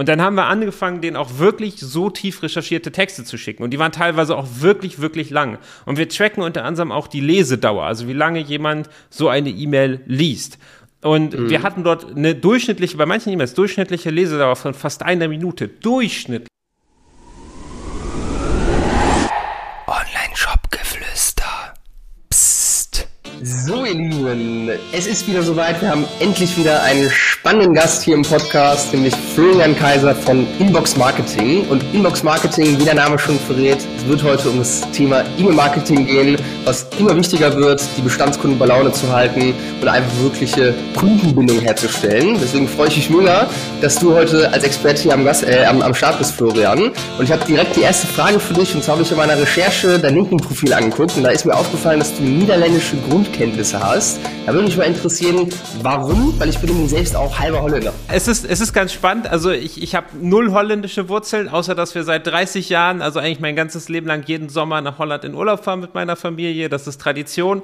Und dann haben wir angefangen, denen auch wirklich so tief recherchierte Texte zu schicken. Und die waren teilweise auch wirklich, wirklich lang. Und wir tracken unter anderem auch die Lesedauer, also wie lange jemand so eine E-Mail liest. Und mhm. wir hatten dort eine durchschnittliche, bei manchen E-Mails, durchschnittliche Lesedauer von fast einer Minute. Durchschnittlich. So, ihr Lieben, es ist wieder soweit. Wir haben endlich wieder einen spannenden Gast hier im Podcast, nämlich Florian Kaiser von Inbox Marketing. Und Inbox Marketing, wie der Name schon verrät, es wird heute um das Thema E-Mail-Marketing gehen, was immer wichtiger wird, die Bestandskunden bei Laune zu halten und einfach wirkliche Kundenbindung herzustellen. Deswegen freue ich mich mega, dass du heute als Experte hier am, Gast, äh, am, am Start bist, Florian. Und ich habe direkt die erste Frage für dich. Und zwar habe ich in meiner Recherche dein LinkedIn-Profil angeguckt. Und da ist mir aufgefallen, dass du niederländische Grundkenntnisse hast. Da würde mich mal interessieren, warum? Weil ich bin nämlich selbst auch halber Holländer. Es ist, es ist ganz spannend. Also ich, ich habe null holländische Wurzeln, außer dass wir seit 30 Jahren, also eigentlich mein ganzes Leben lang jeden Sommer nach Holland in Urlaub fahren mit meiner Familie. Das ist Tradition.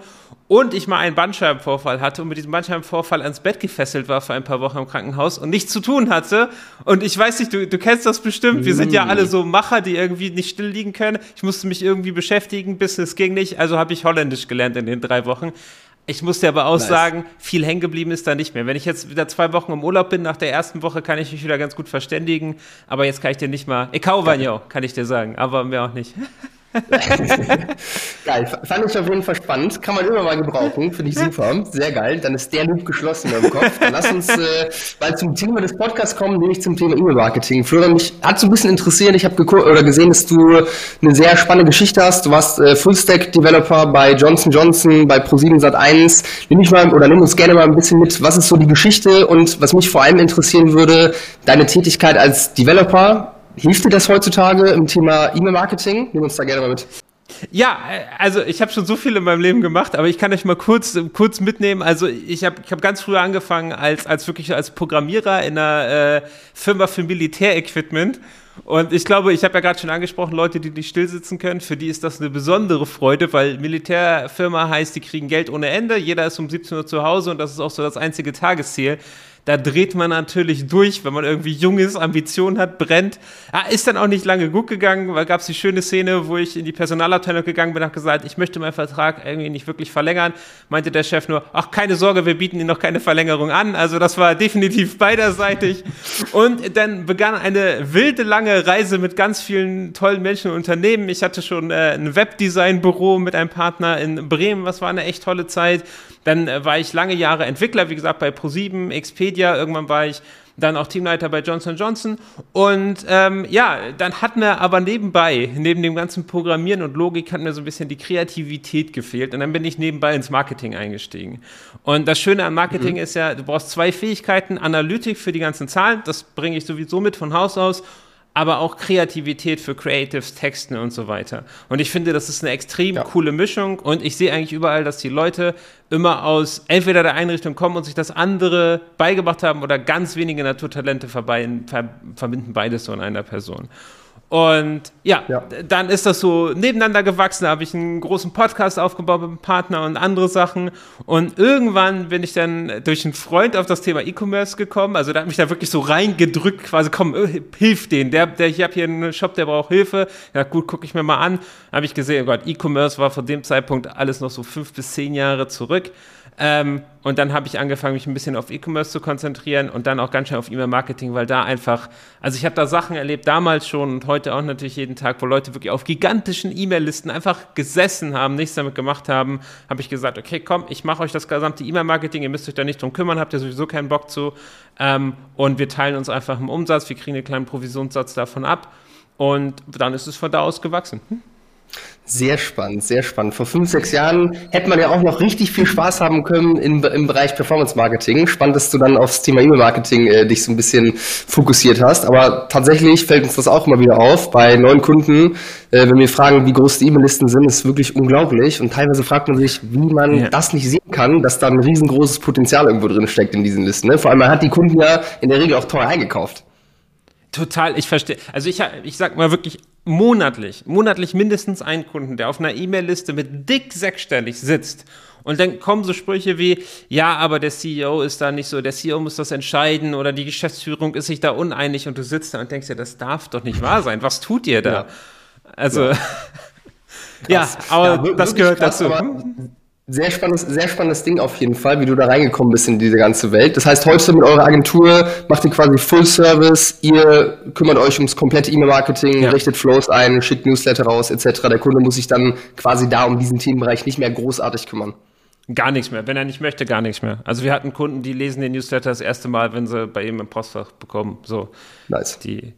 Und ich mal einen Bandscheibenvorfall hatte und mit diesem Bandscheibenvorfall ans Bett gefesselt war für ein paar Wochen im Krankenhaus und nichts zu tun hatte. Und ich weiß nicht, du, du kennst das bestimmt. Wir sind ja alle so Macher, die irgendwie nicht still liegen können. Ich musste mich irgendwie beschäftigen, Business ging nicht. Also habe ich Holländisch gelernt in den drei Wochen. Ich muss dir aber auch nice. sagen, viel hängen geblieben ist da nicht mehr. Wenn ich jetzt wieder zwei Wochen im Urlaub bin, nach der ersten Woche kann ich mich wieder ganz gut verständigen. Aber jetzt kann ich dir nicht mal. Ekau kann ich dir sagen, aber mehr auch nicht. geil, fand ich auf jeden Fall spannend. Kann man immer mal gebrauchen, finde ich super. Sehr geil. Dann ist der Loop geschlossen im Kopf. Dann lass uns äh, mal zum Thema des Podcasts kommen, nämlich zum Thema E-Mail-Marketing. Florian, mich hat so ein bisschen interessiert. Ich habe oder gesehen, dass du eine sehr spannende Geschichte hast. Du warst äh, Full-Stack-Developer bei Johnson Johnson, bei Pro7 Sat1. Nimm mich mal oder nimm uns gerne mal ein bisschen mit. Was ist so die Geschichte und was mich vor allem interessieren würde, deine Tätigkeit als Developer Hilft dir das heutzutage im Thema E-Mail-Marketing? Nimm uns da gerne mal mit. Ja, also ich habe schon so viel in meinem Leben gemacht, aber ich kann euch mal kurz, kurz mitnehmen. Also ich habe ich hab ganz früh angefangen als, als wirklich als Programmierer in einer äh, Firma für Militärequipment. Und ich glaube, ich habe ja gerade schon angesprochen, Leute, die nicht stillsitzen können, für die ist das eine besondere Freude, weil Militärfirma heißt, die kriegen Geld ohne Ende, jeder ist um 17 Uhr zu Hause und das ist auch so das einzige Tagesziel da dreht man natürlich durch, wenn man irgendwie jung ist, Ambitionen hat, brennt. Ja, ist dann auch nicht lange gut gegangen, weil gab es die schöne Szene, wo ich in die Personalabteilung gegangen bin und gesagt, ich möchte meinen Vertrag irgendwie nicht wirklich verlängern. Meinte der Chef nur, ach, keine Sorge, wir bieten Ihnen noch keine Verlängerung an. Also das war definitiv beiderseitig. Und dann begann eine wilde, lange Reise mit ganz vielen tollen Menschen und Unternehmen. Ich hatte schon äh, ein Webdesign-Büro mit einem Partner in Bremen, was war eine echt tolle Zeit. Dann äh, war ich lange Jahre Entwickler, wie gesagt, bei Pro7, Expedia. Irgendwann war ich dann auch Teamleiter bei Johnson Johnson. Und ähm, ja, dann hat mir aber nebenbei, neben dem ganzen Programmieren und Logik, hat mir so ein bisschen die Kreativität gefehlt. Und dann bin ich nebenbei ins Marketing eingestiegen. Und das Schöne am Marketing mhm. ist ja, du brauchst zwei Fähigkeiten. Analytik für die ganzen Zahlen, das bringe ich sowieso mit von Haus aus aber auch Kreativität für Creatives, Texten und so weiter. Und ich finde, das ist eine extrem ja. coole Mischung und ich sehe eigentlich überall, dass die Leute immer aus entweder der Einrichtung kommen und sich das andere beigebracht haben oder ganz wenige Naturtalente verbinden beides so in einer Person. Und ja, ja, dann ist das so nebeneinander gewachsen. Da habe ich einen großen Podcast aufgebaut mit einem Partner und andere Sachen. Und irgendwann bin ich dann durch einen Freund auf das Thema E-Commerce gekommen. Also da hat mich da wirklich so reingedrückt, quasi, komm, äh, hilf den. Der, der, ich habe hier einen Shop, der braucht Hilfe. Ja, gut, gucke ich mir mal an. Habe ich gesehen, oh Gott, E-Commerce war von dem Zeitpunkt alles noch so fünf bis zehn Jahre zurück. Ähm, und dann habe ich angefangen, mich ein bisschen auf E-Commerce zu konzentrieren und dann auch ganz schön auf E-Mail-Marketing, weil da einfach, also ich habe da Sachen erlebt, damals schon und heute auch natürlich jeden Tag, wo Leute wirklich auf gigantischen E-Mail-Listen einfach gesessen haben, nichts damit gemacht haben, habe ich gesagt, okay, komm, ich mache euch das gesamte E-Mail-Marketing, ihr müsst euch da nicht drum kümmern, habt ihr sowieso keinen Bock zu. Ähm, und wir teilen uns einfach im Umsatz, wir kriegen einen kleinen Provisionssatz davon ab. Und dann ist es von da aus gewachsen. Hm? Sehr spannend, sehr spannend. Vor fünf, sechs Jahren hätte man ja auch noch richtig viel Spaß haben können im, im Bereich Performance Marketing. Spannend, dass du dann aufs Thema E-Mail-Marketing äh, dich so ein bisschen fokussiert hast. Aber tatsächlich fällt uns das auch immer wieder auf. Bei neuen Kunden, äh, wenn wir fragen, wie groß die E-Mail-Listen sind, ist wirklich unglaublich. Und teilweise fragt man sich, wie man ja. das nicht sehen kann, dass da ein riesengroßes Potenzial irgendwo drin steckt in diesen Listen. Ne? Vor allem, man hat die Kunden ja in der Regel auch teuer eingekauft. Total, ich verstehe. Also ich, ich sag mal wirklich, monatlich, monatlich mindestens einen Kunden, der auf einer E-Mail-Liste mit dick sechsstellig sitzt. Und dann kommen so Sprüche wie, ja, aber der CEO ist da nicht so, der CEO muss das entscheiden oder die Geschäftsführung ist sich da uneinig und du sitzt da und denkst dir, das darf doch nicht wahr sein. Was tut ihr da? Ja. Also, ja, ja aber ja, das gehört krass, dazu. Sehr spannendes, sehr spannendes Ding auf jeden Fall, wie du da reingekommen bist in diese ganze Welt. Das heißt, heute mit eurer Agentur macht ihr quasi Full Service, ihr kümmert euch ums komplette E-Mail-Marketing, ja. richtet Flows ein, schickt Newsletter raus, etc. Der Kunde muss sich dann quasi da um diesen Themenbereich nicht mehr großartig kümmern. Gar nichts mehr. Wenn er nicht möchte, gar nichts mehr. Also wir hatten Kunden, die lesen den Newsletter das erste Mal, wenn sie bei ihm im Postfach bekommen. So. Nice. Die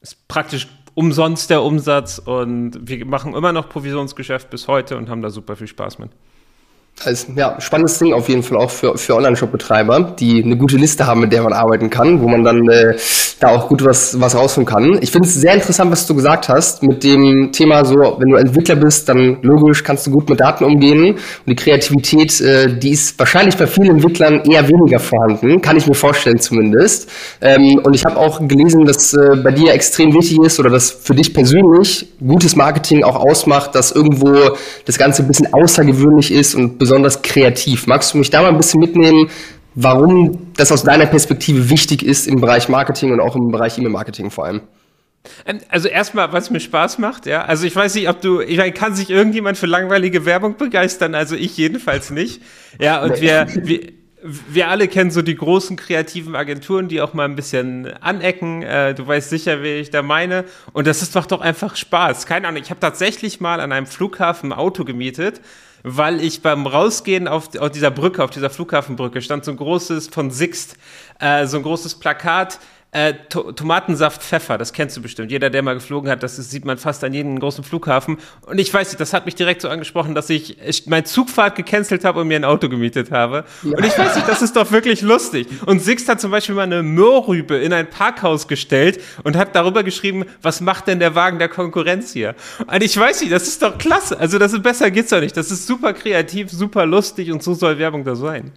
ist praktisch umsonst der Umsatz und wir machen immer noch Provisionsgeschäft bis heute und haben da super viel Spaß mit. Also, ja, spannendes Ding auf jeden Fall auch für, für Online-Shop-Betreiber, die eine gute Liste haben, mit der man arbeiten kann, wo man dann äh, da auch gut was, was rausholen kann. Ich finde es sehr interessant, was du gesagt hast mit dem Thema so, wenn du Entwickler bist, dann logisch kannst du gut mit Daten umgehen und die Kreativität, äh, die ist wahrscheinlich bei vielen Entwicklern eher weniger vorhanden, kann ich mir vorstellen zumindest. Ähm, und ich habe auch gelesen, dass äh, bei dir extrem wichtig ist oder dass für dich persönlich gutes Marketing auch ausmacht, dass irgendwo das Ganze ein bisschen außergewöhnlich ist und besonders kreativ. Magst du mich da mal ein bisschen mitnehmen, warum das aus deiner Perspektive wichtig ist im Bereich Marketing und auch im Bereich E-Mail-Marketing vor allem? Ähm, also erstmal, was mir Spaß macht, ja. Also ich weiß nicht, ob du, ich meine, kann sich irgendjemand für langweilige Werbung begeistern? Also ich jedenfalls nicht. Ja, und wir, wir, wir alle kennen so die großen kreativen Agenturen, die auch mal ein bisschen anecken. Äh, du weißt sicher, wie ich da meine. Und das ist doch doch einfach Spaß. Keine Ahnung, ich habe tatsächlich mal an einem Flughafen ein Auto gemietet weil ich beim Rausgehen auf, auf dieser Brücke, auf dieser Flughafenbrücke, stand so ein großes von Sixt, äh, so ein großes Plakat, äh, to Tomatensaft Pfeffer, das kennst du bestimmt. Jeder, der mal geflogen hat, das sieht man fast an jedem großen Flughafen. Und ich weiß nicht, das hat mich direkt so angesprochen, dass ich, ich mein Zugfahrt gecancelt habe und mir ein Auto gemietet habe. Ja. Und ich weiß nicht, das ist doch wirklich lustig. Und Sixt hat zum Beispiel mal eine Moorrübe in ein Parkhaus gestellt und hat darüber geschrieben, was macht denn der Wagen der Konkurrenz hier? Und ich weiß nicht, das ist doch klasse. Also das ist besser geht's doch nicht. Das ist super kreativ, super lustig und so soll Werbung da sein.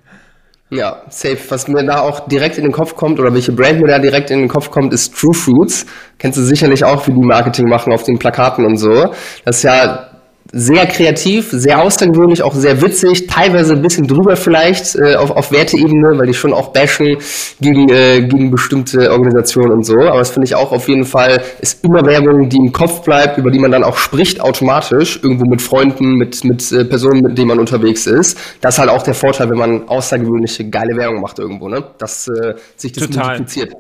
Ja, safe. Was mir da auch direkt in den Kopf kommt oder welche Brand mir da direkt in den Kopf kommt, ist True Fruits. Kennst du sicherlich auch, wie die Marketing machen auf den Plakaten und so. Das ist ja sehr kreativ, sehr außergewöhnlich, auch sehr witzig, teilweise ein bisschen drüber vielleicht äh, auf, auf Werteebene, weil die schon auch bashen gegen, äh, gegen bestimmte Organisationen und so. Aber das finde ich auch auf jeden Fall, ist immer Werbung, die im Kopf bleibt, über die man dann auch spricht automatisch, irgendwo mit Freunden, mit, mit äh, Personen, mit denen man unterwegs ist. Das ist halt auch der Vorteil, wenn man außergewöhnliche, geile Werbung macht irgendwo, ne? Dass äh, sich das Total. multipliziert.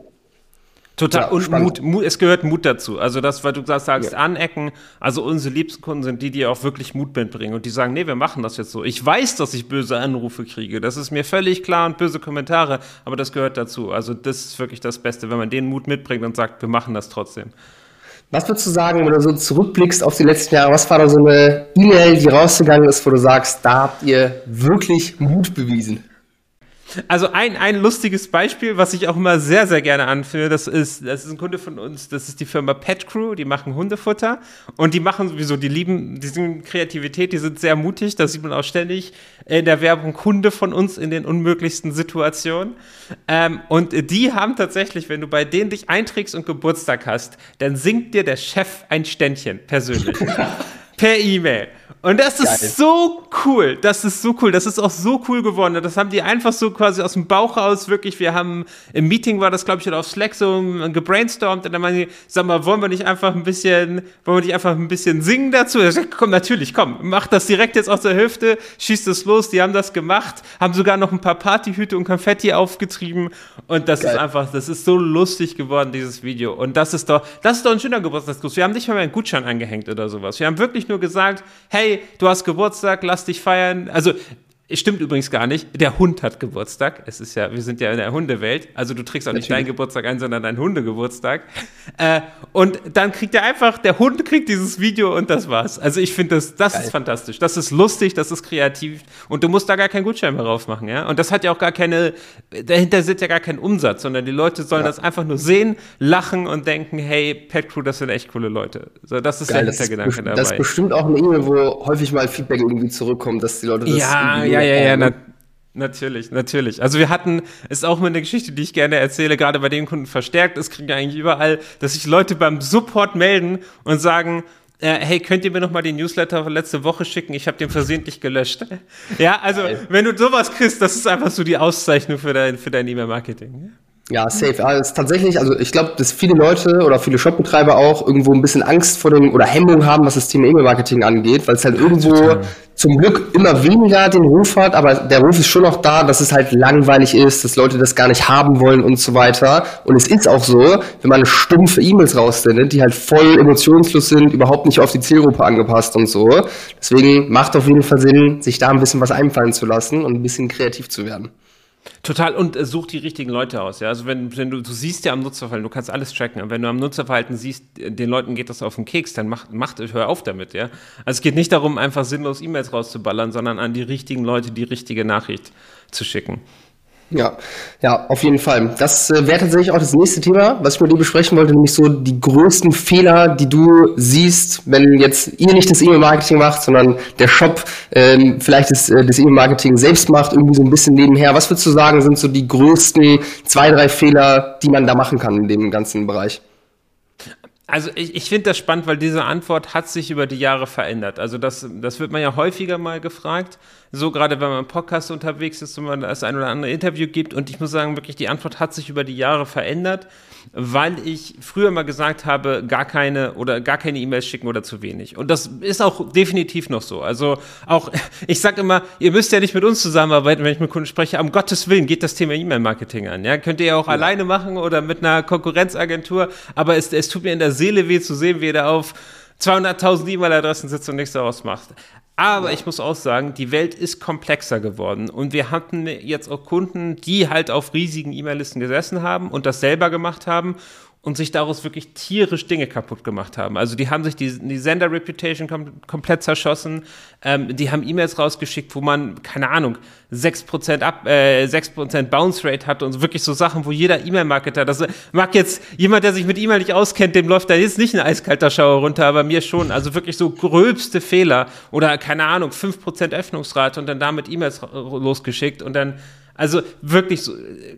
Total. Ja, und Mut, Mut, es gehört Mut dazu. Also das, weil du sagst, sagst ja. anecken. Also unsere liebsten Kunden sind die, die auch wirklich Mut mitbringen und die sagen, nee, wir machen das jetzt so. Ich weiß, dass ich böse Anrufe kriege. Das ist mir völlig klar und böse Kommentare, aber das gehört dazu. Also das ist wirklich das Beste, wenn man den Mut mitbringt und sagt, wir machen das trotzdem. Was würdest du sagen, wenn du so zurückblickst auf die letzten Jahre? Was war da so eine E-Mail, die rausgegangen ist, wo du sagst, da habt ihr wirklich Mut bewiesen? Also ein, ein lustiges Beispiel, was ich auch immer sehr, sehr gerne anführe, das ist, das ist ein Kunde von uns, das ist die Firma Pet Crew, die machen Hundefutter und die machen sowieso, die lieben diese Kreativität, die sind sehr mutig, das sieht man auch ständig in der Werbung Hunde von uns in den unmöglichsten Situationen. Ähm, und die haben tatsächlich, wenn du bei denen dich einträgst und Geburtstag hast, dann singt dir der Chef ein Ständchen persönlich. per E-Mail. Und das ist Geil. so cool. Das ist so cool. Das ist auch so cool geworden. Das haben die einfach so quasi aus dem Bauch raus wirklich. Wir haben im Meeting war das, glaube ich, oder auf Slack so gebrainstormt. Und dann meinen die, sag mal, wollen wir nicht einfach ein bisschen, wollen wir nicht einfach ein bisschen singen dazu? Ich sag, komm, natürlich, komm, mach das direkt jetzt aus der Hüfte, schießt es los. Die haben das gemacht, haben sogar noch ein paar Partyhüte und Konfetti aufgetrieben. Und das Geil. ist einfach, das ist so lustig geworden, dieses Video. Und das ist doch, das ist doch ein schöner Geburtstagsgruß. Wir haben nicht mal einen Gutschein angehängt oder sowas. Wir haben wirklich nur gesagt, hey, du hast Geburtstag, lass dich feiern. Also Stimmt übrigens gar nicht. Der Hund hat Geburtstag. Es ist ja, wir sind ja in der Hundewelt. Also du trägst auch nicht deinen Geburtstag ein, sondern deinen Hundegeburtstag. Äh, und dann kriegt er einfach, der Hund kriegt dieses Video und das war's. Also ich finde das, das ist fantastisch. Das ist lustig, das ist kreativ und du musst da gar keinen Gutschein mehr raufmachen, ja. Und das hat ja auch gar keine, dahinter sitzt ja gar kein Umsatz, sondern die Leute sollen ja. das einfach nur sehen, lachen und denken, hey, Pet Crew, das sind echt coole Leute. So, das ist Geil, der Hintergedanke dabei. Das ist bestimmt auch eine E-Mail, wo häufig mal Feedback irgendwie zurückkommt, dass die Leute das ja, ja, ja, ja, ja, Natürlich, natürlich. Also wir hatten, ist auch mal eine Geschichte, die ich gerne erzähle, gerade bei den Kunden verstärkt. Es kriegen eigentlich überall, dass sich Leute beim Support melden und sagen, äh, hey, könnt ihr mir noch mal den Newsletter von letzte Woche schicken? Ich habe den versehentlich gelöscht. Ja, also wenn du sowas kriegst, das ist einfach so die Auszeichnung für dein, für dein E-Mail-Marketing. Ja, safe. Also tatsächlich, also ich glaube, dass viele Leute oder viele Shopbetreiber auch irgendwo ein bisschen Angst vor dem oder Hemmung haben, was das Thema E-Mail-Marketing angeht, weil es halt irgendwo Total. zum Glück immer weniger den Ruf hat, aber der Ruf ist schon noch da, dass es halt langweilig ist, dass Leute das gar nicht haben wollen und so weiter. Und es ist auch so, wenn man stumpfe E-Mails raussendet, die halt voll emotionslos sind, überhaupt nicht auf die Zielgruppe angepasst und so. Deswegen macht auf jeden Fall Sinn, sich da ein bisschen was einfallen zu lassen und ein bisschen kreativ zu werden. Total und äh, such die richtigen Leute aus. Ja? Also wenn, wenn du, du siehst ja am Nutzerverhalten, du kannst alles tracken. Und wenn du am Nutzerverhalten siehst, den Leuten geht das auf den Keks, dann mach, mach, hör auf damit. Ja? Also es geht nicht darum, einfach sinnlos E-Mails rauszuballern, sondern an die richtigen Leute die richtige Nachricht zu schicken. Ja, ja, auf jeden Fall. Das äh, wäre tatsächlich auch das nächste Thema, was ich mit dir besprechen wollte, nämlich so die größten Fehler, die du siehst, wenn jetzt ihr nicht das E-Mail-Marketing macht, sondern der Shop ähm, vielleicht das, äh, das E-Mail-Marketing selbst macht, irgendwie so ein bisschen nebenher. Was würdest du sagen, sind so die größten zwei, drei Fehler, die man da machen kann in dem ganzen Bereich? Also ich, ich finde das spannend, weil diese Antwort hat sich über die Jahre verändert. Also das, das wird man ja häufiger mal gefragt so gerade wenn man im Podcast unterwegs ist und man das ein oder andere Interview gibt. Und ich muss sagen, wirklich, die Antwort hat sich über die Jahre verändert, weil ich früher mal gesagt habe, gar keine oder gar keine E-Mails schicken oder zu wenig. Und das ist auch definitiv noch so. Also auch, ich sage immer, ihr müsst ja nicht mit uns zusammenarbeiten, wenn ich mit Kunden spreche. Um Gottes Willen geht das Thema E-Mail-Marketing an. Ja, könnt ihr ja auch ja. alleine machen oder mit einer Konkurrenzagentur. Aber es, es tut mir in der Seele weh zu sehen, wie ihr da auf 200.000 E-Mail-Adressen sitzt und nichts daraus macht. Aber ja. ich muss auch sagen, die Welt ist komplexer geworden. Und wir hatten jetzt auch Kunden, die halt auf riesigen E-Mail-Listen gesessen haben und das selber gemacht haben und sich daraus wirklich tierisch Dinge kaputt gemacht haben. Also die haben sich die, die Sender-Reputation kom komplett zerschossen, ähm, die haben E-Mails rausgeschickt, wo man, keine Ahnung, 6% ab, äh, 6% Bounce Rate hat und wirklich so Sachen, wo jeder E-Mail-Marketer, das mag jetzt jemand, der sich mit E-Mail nicht auskennt, dem läuft da jetzt nicht ein eiskalter Schauer runter, aber mir schon. Also wirklich so gröbste Fehler oder keine Ahnung, 5% Öffnungsrate und dann damit E-Mails losgeschickt und dann also wirklich so, äh,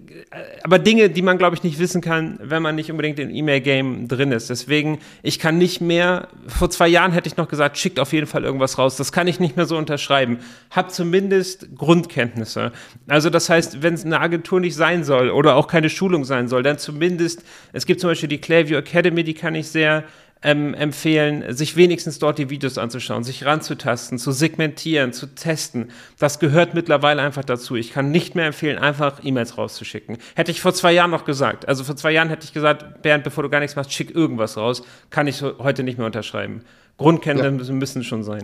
aber Dinge, die man, glaube ich, nicht wissen kann, wenn man nicht unbedingt im E-Mail-Game drin ist. Deswegen, ich kann nicht mehr, vor zwei Jahren hätte ich noch gesagt, schickt auf jeden Fall irgendwas raus. Das kann ich nicht mehr so unterschreiben. Hab zumindest Grundkenntnisse. Also das heißt, wenn es eine Agentur nicht sein soll oder auch keine Schulung sein soll, dann zumindest, es gibt zum Beispiel die Clayview Academy, die kann ich sehr ähm, empfehlen, sich wenigstens dort die Videos anzuschauen, sich ranzutasten, zu segmentieren, zu testen. Das gehört mittlerweile einfach dazu. Ich kann nicht mehr empfehlen, einfach E-Mails rauszuschicken. Hätte ich vor zwei Jahren noch gesagt. Also vor zwei Jahren hätte ich gesagt, Bernd, bevor du gar nichts machst, schick irgendwas raus. Kann ich heute nicht mehr unterschreiben. Grundkenntnisse ja. müssen schon sein.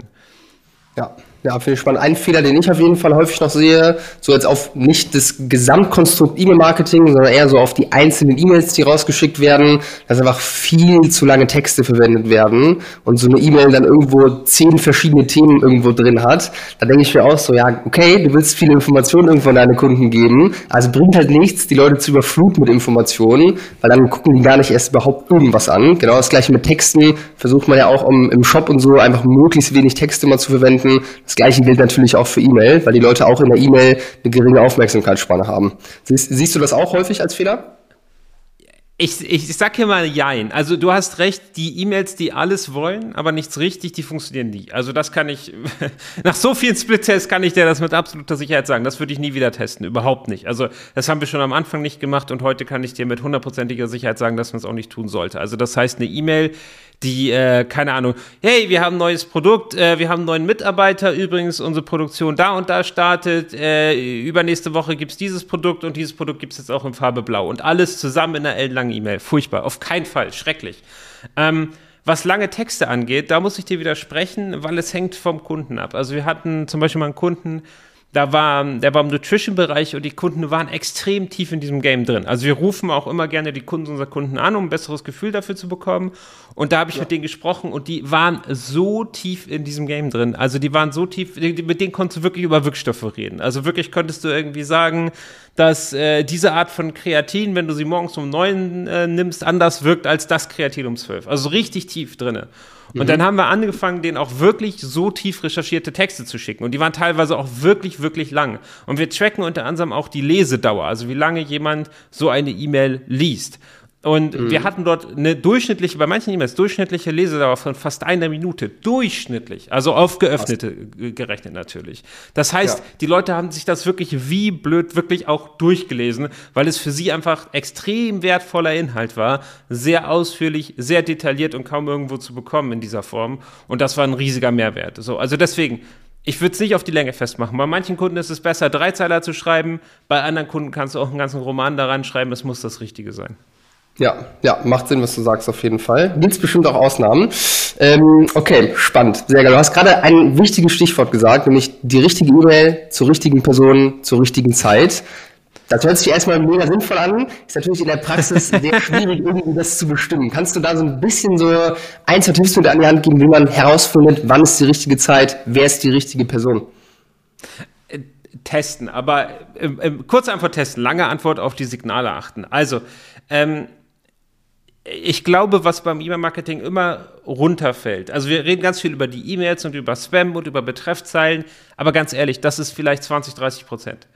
Ja, ja, finde ich spannend. Ein Fehler, den ich auf jeden Fall häufig noch sehe, so jetzt auf nicht das Gesamtkonstrukt E-Mail-Marketing, sondern eher so auf die einzelnen E-Mails, die rausgeschickt werden, dass einfach viel zu lange Texte verwendet werden und so eine E-Mail dann irgendwo zehn verschiedene Themen irgendwo drin hat. Da denke ich mir auch so, ja, okay, du willst viele Informationen irgendwo an deine Kunden geben, also bringt halt nichts, die Leute zu überfluten mit Informationen, weil dann gucken die gar nicht erst überhaupt irgendwas an. Genau das gleiche mit Texten versucht man ja auch um, im Shop und so einfach möglichst wenig Texte mal zu verwenden das gleiche gilt natürlich auch für E-Mail, weil die Leute auch in der E-Mail eine geringe Aufmerksamkeitsspanne haben. Siehst, siehst du das auch häufig als Fehler? Ich, ich, ich sag hier mal Jein. Also du hast recht, die E-Mails, die alles wollen, aber nichts richtig, die funktionieren nie. Also das kann ich, nach so vielen Split-Tests kann ich dir das mit absoluter Sicherheit sagen. Das würde ich nie wieder testen, überhaupt nicht. Also das haben wir schon am Anfang nicht gemacht und heute kann ich dir mit hundertprozentiger Sicherheit sagen, dass man es auch nicht tun sollte. Also das heißt, eine E-Mail, die, äh, keine Ahnung, hey, wir haben ein neues Produkt, äh, wir haben einen neuen Mitarbeiter, übrigens unsere Produktion da und da startet, äh, übernächste Woche gibt es dieses Produkt und dieses Produkt gibt es jetzt auch in Farbe Blau und alles zusammen in einer ellenlangen E-Mail. Furchtbar, auf keinen Fall, schrecklich. Ähm, was lange Texte angeht, da muss ich dir widersprechen, weil es hängt vom Kunden ab. Also wir hatten zum Beispiel mal einen Kunden, da war, der war im Nutrition-Bereich und die Kunden waren extrem tief in diesem Game drin. Also wir rufen auch immer gerne die Kunden unserer Kunden an, um ein besseres Gefühl dafür zu bekommen. Und da habe ich ja. mit denen gesprochen und die waren so tief in diesem Game drin. Also die waren so tief, mit denen konntest du wirklich über Wirkstoffe reden. Also wirklich konntest du irgendwie sagen, dass äh, diese Art von Kreatin, wenn du sie morgens um neun äh, nimmst, anders wirkt als das Kreatin um zwölf. Also richtig tief drinne. Und mhm. dann haben wir angefangen, denen auch wirklich so tief recherchierte Texte zu schicken. Und die waren teilweise auch wirklich, wirklich lang. Und wir tracken unter anderem auch die Lesedauer, also wie lange jemand so eine E-Mail liest. Und mhm. wir hatten dort eine durchschnittliche, bei manchen E-Mails, durchschnittliche Lesedauer von fast einer Minute. Durchschnittlich. Also auf geöffnete Was? gerechnet natürlich. Das heißt, ja. die Leute haben sich das wirklich wie blöd wirklich auch durchgelesen, weil es für sie einfach extrem wertvoller Inhalt war. Sehr ausführlich, sehr detailliert und kaum irgendwo zu bekommen in dieser Form. Und das war ein riesiger Mehrwert. So, also deswegen, ich würde es nicht auf die Länge festmachen. Bei manchen Kunden ist es besser, Dreizeiler zu schreiben. Bei anderen Kunden kannst du auch einen ganzen Roman daran schreiben. Es muss das Richtige sein. Ja, ja, macht Sinn, was du sagst, auf jeden Fall. Gibt es bestimmt auch Ausnahmen. Ähm, okay, spannend, sehr geil. Du hast gerade ein wichtiges Stichwort gesagt, nämlich die richtige E-Mail zur richtigen Person zur richtigen Zeit. Das hört sich erstmal mega sinnvoll an. Ist natürlich in der Praxis sehr schwierig, irgendwie das zu bestimmen. Kannst du da so ein bisschen so ein, zwei Tipps mit an die Hand geben, wie man herausfindet, wann ist die richtige Zeit, wer ist die richtige Person? Testen, aber äh, äh, kurze Antwort testen, lange Antwort auf die Signale achten. Also, ähm, ich glaube, was beim E-Mail-Marketing immer runterfällt. Also wir reden ganz viel über die E-Mails und über Spam und über Betreffzeilen, aber ganz ehrlich, das ist vielleicht 20, 30 Prozent.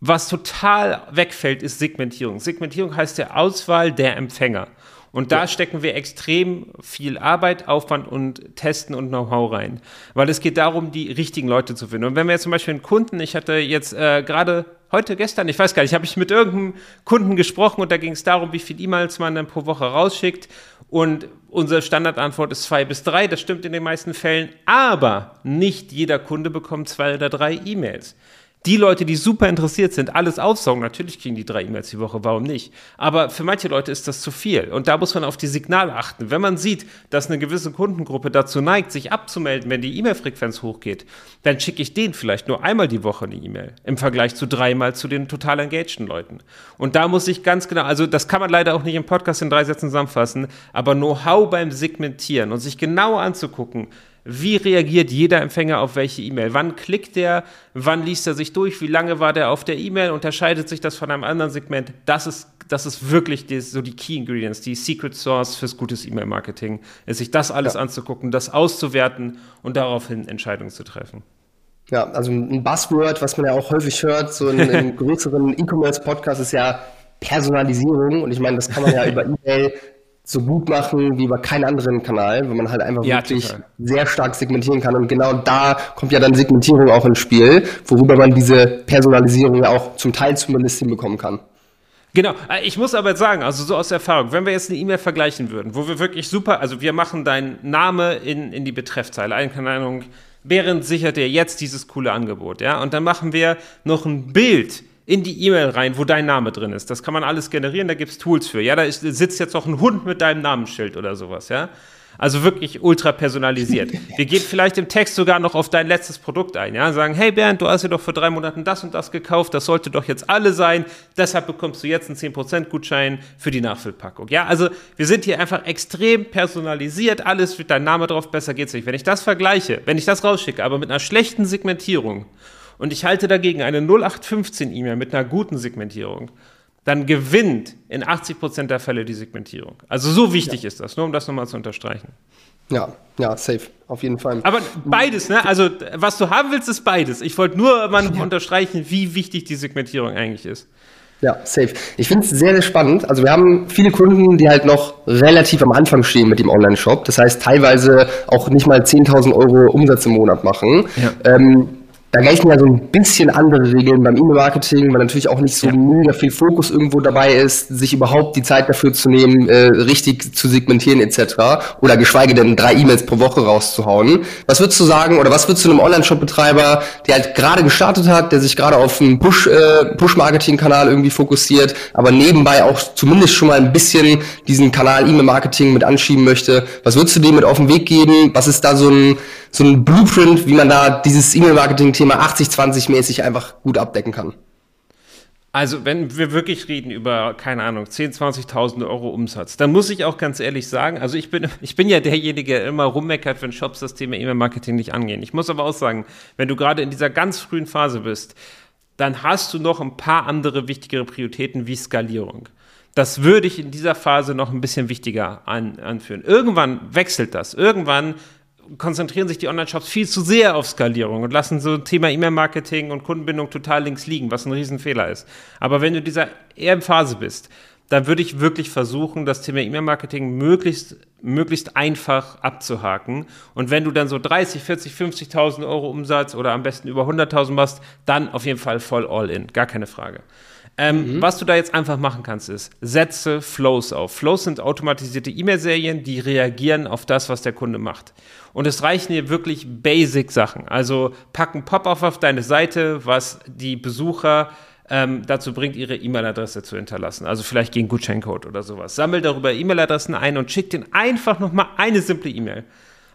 Was total wegfällt, ist Segmentierung. Segmentierung heißt der Auswahl der Empfänger. Und da stecken wir extrem viel Arbeit, Aufwand und Testen und Know-how rein. Weil es geht darum, die richtigen Leute zu finden. Und wenn wir jetzt zum Beispiel einen Kunden, ich hatte jetzt äh, gerade heute, gestern, ich weiß gar nicht, habe ich mit irgendeinem Kunden gesprochen und da ging es darum, wie viel E-Mails man dann pro Woche rausschickt. Und unsere Standardantwort ist zwei bis drei, das stimmt in den meisten Fällen, aber nicht jeder Kunde bekommt zwei oder drei E-Mails die Leute, die super interessiert sind, alles aufsaugen. Natürlich kriegen die drei E-Mails die Woche, warum nicht? Aber für manche Leute ist das zu viel. Und da muss man auf die Signale achten. Wenn man sieht, dass eine gewisse Kundengruppe dazu neigt, sich abzumelden, wenn die E-Mail-Frequenz hochgeht, dann schicke ich denen vielleicht nur einmal die Woche eine E-Mail im Vergleich zu dreimal zu den total engagten Leuten. Und da muss ich ganz genau, also das kann man leider auch nicht im Podcast in drei Sätzen zusammenfassen, aber Know-how beim Segmentieren und sich genau anzugucken, wie reagiert jeder Empfänger auf welche E-Mail? Wann klickt der? Wann liest er sich durch? Wie lange war der auf der E-Mail? Unterscheidet sich das von einem anderen Segment? Das ist, das ist wirklich die, so die Key Ingredients, die Secret Source fürs gutes E-Mail-Marketing, ist sich das alles ja. anzugucken, das auszuwerten und daraufhin Entscheidungen zu treffen. Ja, also ein Buzzword, was man ja auch häufig hört, so in, in größeren E-Commerce-Podcasts, ist ja Personalisierung. Und ich meine, das kann man ja über E-Mail so gut machen wie bei keinem anderen Kanal, wo man halt einfach ja, wirklich total. sehr stark segmentieren kann. Und genau da kommt ja dann Segmentierung auch ins Spiel, worüber man diese Personalisierung ja auch zum Teil zumindest hinbekommen kann. Genau, äh, ich muss aber jetzt sagen, also so aus Erfahrung, wenn wir jetzt eine E-Mail vergleichen würden, wo wir wirklich super, also wir machen deinen Name in, in die Betreffzeile, eine keine Ahnung, Behrend sichert dir jetzt dieses coole Angebot, ja, und dann machen wir noch ein Bild in die E-Mail rein, wo dein Name drin ist. Das kann man alles generieren, da gibt es Tools für. Ja, da ist, sitzt jetzt auch ein Hund mit deinem Namensschild oder sowas, ja. Also wirklich ultra personalisiert. Wir gehen vielleicht im Text sogar noch auf dein letztes Produkt ein, ja, sagen, hey Bernd, du hast dir doch vor drei Monaten das und das gekauft, das sollte doch jetzt alle sein, deshalb bekommst du jetzt einen 10% Gutschein für die Nachfüllpackung. Ja, also wir sind hier einfach extrem personalisiert, alles mit deinem Name drauf, besser geht's nicht. Wenn ich das vergleiche, wenn ich das rausschicke, aber mit einer schlechten Segmentierung und ich halte dagegen eine 0815-E-Mail mit einer guten Segmentierung, dann gewinnt in 80% der Fälle die Segmentierung. Also so wichtig ja. ist das, nur um das nochmal zu unterstreichen. Ja, ja, safe, auf jeden Fall. Aber beides, ne? Also, was du haben willst, ist beides. Ich wollte nur mal ja. unterstreichen, wie wichtig die Segmentierung eigentlich ist. Ja, safe. Ich finde es sehr, sehr spannend. Also wir haben viele Kunden, die halt noch relativ am Anfang stehen mit dem Online-Shop. Das heißt, teilweise auch nicht mal 10.000 Euro Umsatz im Monat machen. Ja. Ähm, da gelten ja so ein bisschen andere Regeln beim E-Mail-Marketing, weil natürlich auch nicht so ja. mega viel Fokus irgendwo dabei ist, sich überhaupt die Zeit dafür zu nehmen, äh, richtig zu segmentieren etc. Oder geschweige denn drei E-Mails pro Woche rauszuhauen. Was würdest du sagen oder was würdest du einem Online-Shop-Betreiber, der halt gerade gestartet hat, der sich gerade auf einen Push, äh, Push-Marketing-Kanal irgendwie fokussiert, aber nebenbei auch zumindest schon mal ein bisschen diesen Kanal E-Mail-Marketing mit anschieben möchte, was würdest du dem mit auf den Weg geben? Was ist da so ein, so ein Blueprint, wie man da dieses E-Mail-Marketing-Thema Thema 80-20 mäßig einfach gut abdecken kann. Also, wenn wir wirklich reden über, keine Ahnung, 10.000, 20.000 Euro Umsatz, dann muss ich auch ganz ehrlich sagen, also ich bin, ich bin ja derjenige, der immer rummeckert, wenn Shops das Thema E-Mail-Marketing nicht angehen. Ich muss aber auch sagen, wenn du gerade in dieser ganz frühen Phase bist, dann hast du noch ein paar andere wichtigere Prioritäten wie Skalierung. Das würde ich in dieser Phase noch ein bisschen wichtiger an, anführen. Irgendwann wechselt das. Irgendwann konzentrieren sich die Online-Shops viel zu sehr auf Skalierung und lassen so Thema E-Mail-Marketing und Kundenbindung total links liegen, was ein Riesenfehler ist. Aber wenn du dieser eher in Phase bist, dann würde ich wirklich versuchen, das Thema E-Mail-Marketing möglichst, möglichst einfach abzuhaken. Und wenn du dann so 30, 40, 50.000 Euro Umsatz oder am besten über 100.000 machst, dann auf jeden Fall voll all in. Gar keine Frage. Ähm, mhm. Was du da jetzt einfach machen kannst, ist, setze Flows auf. Flows sind automatisierte E-Mail-Serien, die reagieren auf das, was der Kunde macht. Und es reichen hier wirklich Basic-Sachen. Also packen Pop-off auf deine Seite, was die Besucher ähm, dazu bringt, ihre E-Mail-Adresse zu hinterlassen. Also vielleicht gegen Gutscheincode oder sowas. Sammel darüber E-Mail-Adressen ein und schick den einfach nochmal eine simple E-Mail.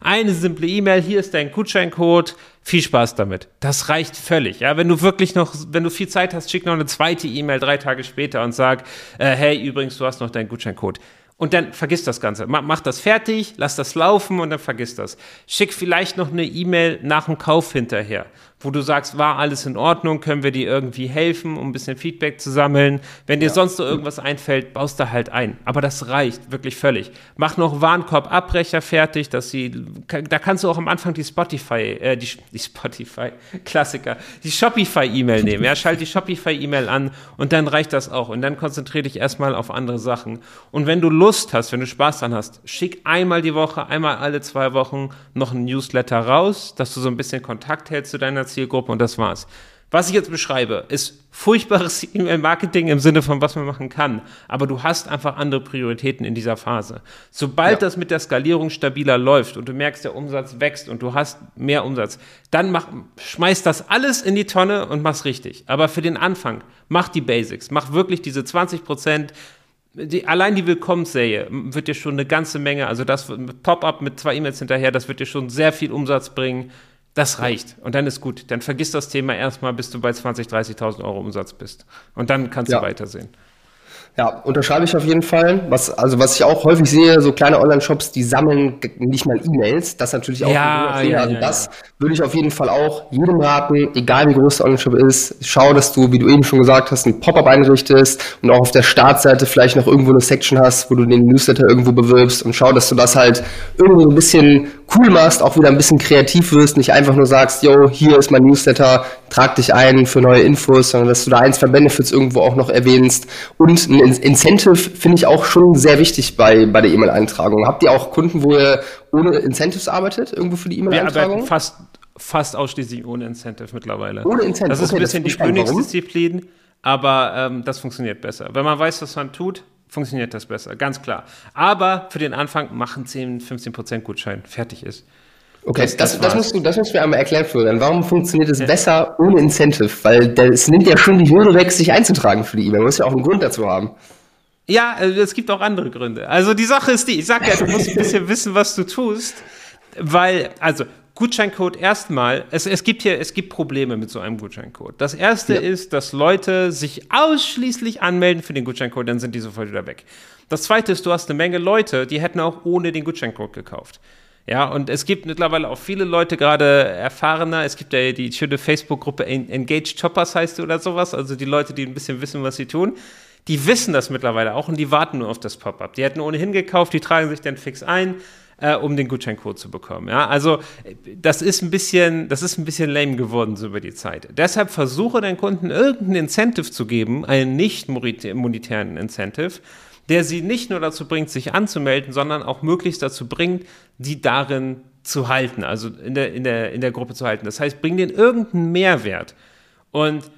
Eine simple E-Mail, hier ist dein Gutscheincode, viel Spaß damit. Das reicht völlig. Ja, wenn du wirklich noch, wenn du viel Zeit hast, schick noch eine zweite E-Mail drei Tage später und sag, äh, hey, übrigens, du hast noch deinen Gutscheincode. Und dann vergiss das Ganze. Mach, das fertig, lass das laufen und dann vergiss das. Schick vielleicht noch eine E-Mail nach dem Kauf hinterher wo du sagst, war alles in Ordnung, können wir dir irgendwie helfen, um ein bisschen Feedback zu sammeln. Wenn dir ja. sonst noch irgendwas einfällt, baust du halt ein. Aber das reicht wirklich völlig. Mach noch Warenkorb-Abbrecher fertig, dass sie, da kannst du auch am Anfang die Spotify, äh, die, die Spotify, Klassiker, die Shopify-E-Mail nehmen. Ja, schalt die Shopify-E-Mail an und dann reicht das auch. Und dann konzentriere dich erstmal auf andere Sachen. Und wenn du Lust hast, wenn du Spaß dran hast, schick einmal die Woche, einmal alle zwei Wochen noch ein Newsletter raus, dass du so ein bisschen Kontakt hältst zu deiner Zielgruppe und das war's. Was ich jetzt beschreibe, ist furchtbares E-Mail-Marketing im Sinne von, was man machen kann. Aber du hast einfach andere Prioritäten in dieser Phase. Sobald ja. das mit der Skalierung stabiler läuft und du merkst, der Umsatz wächst und du hast mehr Umsatz, dann mach, schmeiß das alles in die Tonne und mach's richtig. Aber für den Anfang, mach die Basics. Mach wirklich diese 20 Prozent die, allein die Willkommensserie wird dir schon eine ganze Menge, also das Pop-up mit zwei E-Mails hinterher, das wird dir schon sehr viel Umsatz bringen. Das reicht. Und dann ist gut. Dann vergiss das Thema erstmal, bis du bei 20.000, 30.000 Euro Umsatz bist. Und dann kannst ja. du weitersehen. Ja, unterschreibe ich auf jeden Fall. Was, also was ich auch häufig sehe, so kleine Online-Shops, die sammeln nicht mal E-Mails. Das ist natürlich auch ja, ein Fehler. Ja, also das ja. würde ich auf jeden Fall auch jedem raten, egal wie groß der Online-Shop ist, schau, dass du, wie du eben schon gesagt hast, ein Pop-up einrichtest und auch auf der Startseite vielleicht noch irgendwo eine Section hast, wo du den Newsletter irgendwo bewirbst und schau, dass du das halt irgendwo ein bisschen cool machst, auch wieder ein bisschen kreativ wirst, nicht einfach nur sagst, yo, hier ist mein Newsletter, trag dich ein für neue Infos, sondern dass du da ein, zwei Benefits irgendwo auch noch erwähnst. Und ein Incentive finde ich auch schon sehr wichtig bei, bei der E-Mail-Eintragung. Habt ihr auch Kunden, wo ihr ohne Incentives arbeitet, irgendwo für die E-Mail-Eintragung? Ja, fast, fast ausschließlich ohne Incentive mittlerweile. Ohne Incentive. Das ist okay, ein bisschen die Königsdisziplin, aber ähm, das funktioniert besser. Wenn man weiß, was man tut, funktioniert das besser, ganz klar. Aber für den Anfang machen 10, 15% Gutschein. Fertig ist. Okay, das, das, das, musst du, das musst du mir einmal erklären, Florian. Warum funktioniert es ja. besser ohne Incentive? Weil es nimmt ja schon die Hürde weg, sich einzutragen für die E-Mail. Man muss ja auch einen Grund dazu haben. Ja, also es gibt auch andere Gründe. Also die Sache ist die, ich sag ja, du musst ein bisschen wissen, was du tust, weil, also Gutscheincode erstmal, es, es gibt hier, es gibt Probleme mit so einem Gutscheincode. Das erste ja. ist, dass Leute sich ausschließlich anmelden für den Gutscheincode, dann sind die sofort wieder weg. Das zweite ist, du hast eine Menge Leute, die hätten auch ohne den Gutscheincode gekauft. Ja, und es gibt mittlerweile auch viele Leute, gerade erfahrener. Es gibt ja die schöne Facebook-Gruppe Engaged Choppers heißt die oder sowas. Also die Leute, die ein bisschen wissen, was sie tun. Die wissen das mittlerweile auch und die warten nur auf das Pop-up. Die hätten ohnehin gekauft, die tragen sich dann fix ein, äh, um den Gutscheincode zu bekommen. Ja, also das ist ein bisschen, das ist ein bisschen lame geworden so über die Zeit. Deshalb versuche deinen Kunden irgendein Incentive zu geben, einen nicht monetären Incentive der sie nicht nur dazu bringt, sich anzumelden, sondern auch möglichst dazu bringt, die darin zu halten, also in der, in der, in der Gruppe zu halten. Das heißt, bring denen irgendeinen Mehrwert. Und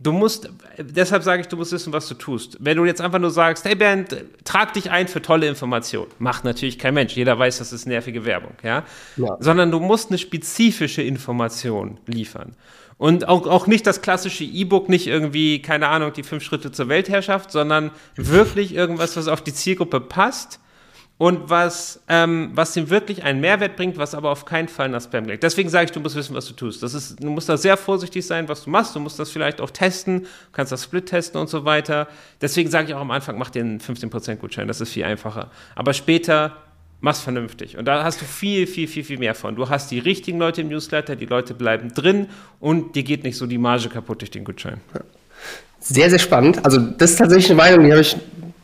du musst, deshalb sage ich, du musst wissen, was du tust. Wenn du jetzt einfach nur sagst, hey Bernd, trag dich ein für tolle Informationen, macht natürlich kein Mensch. Jeder weiß, das ist nervige Werbung, ja? ja. Sondern du musst eine spezifische Information liefern. Und auch, auch nicht das klassische E-Book, nicht irgendwie, keine Ahnung, die fünf Schritte zur Weltherrschaft, sondern wirklich irgendwas, was auf die Zielgruppe passt und was, ähm, was ihm wirklich einen Mehrwert bringt, was aber auf keinen Fall nach Spam klingt. Deswegen sage ich, du musst wissen, was du tust. Das ist, du musst da sehr vorsichtig sein, was du machst. Du musst das vielleicht auch testen, du kannst das Split testen und so weiter. Deswegen sage ich auch am Anfang, mach dir einen 15% Gutschein, das ist viel einfacher. Aber später Mach's vernünftig. Und da hast du viel, viel, viel, viel mehr von. Du hast die richtigen Leute im Newsletter, die Leute bleiben drin und dir geht nicht so die Marge kaputt durch den Gutschein. Sehr, sehr spannend. Also, das ist tatsächlich eine Meinung, die habe ich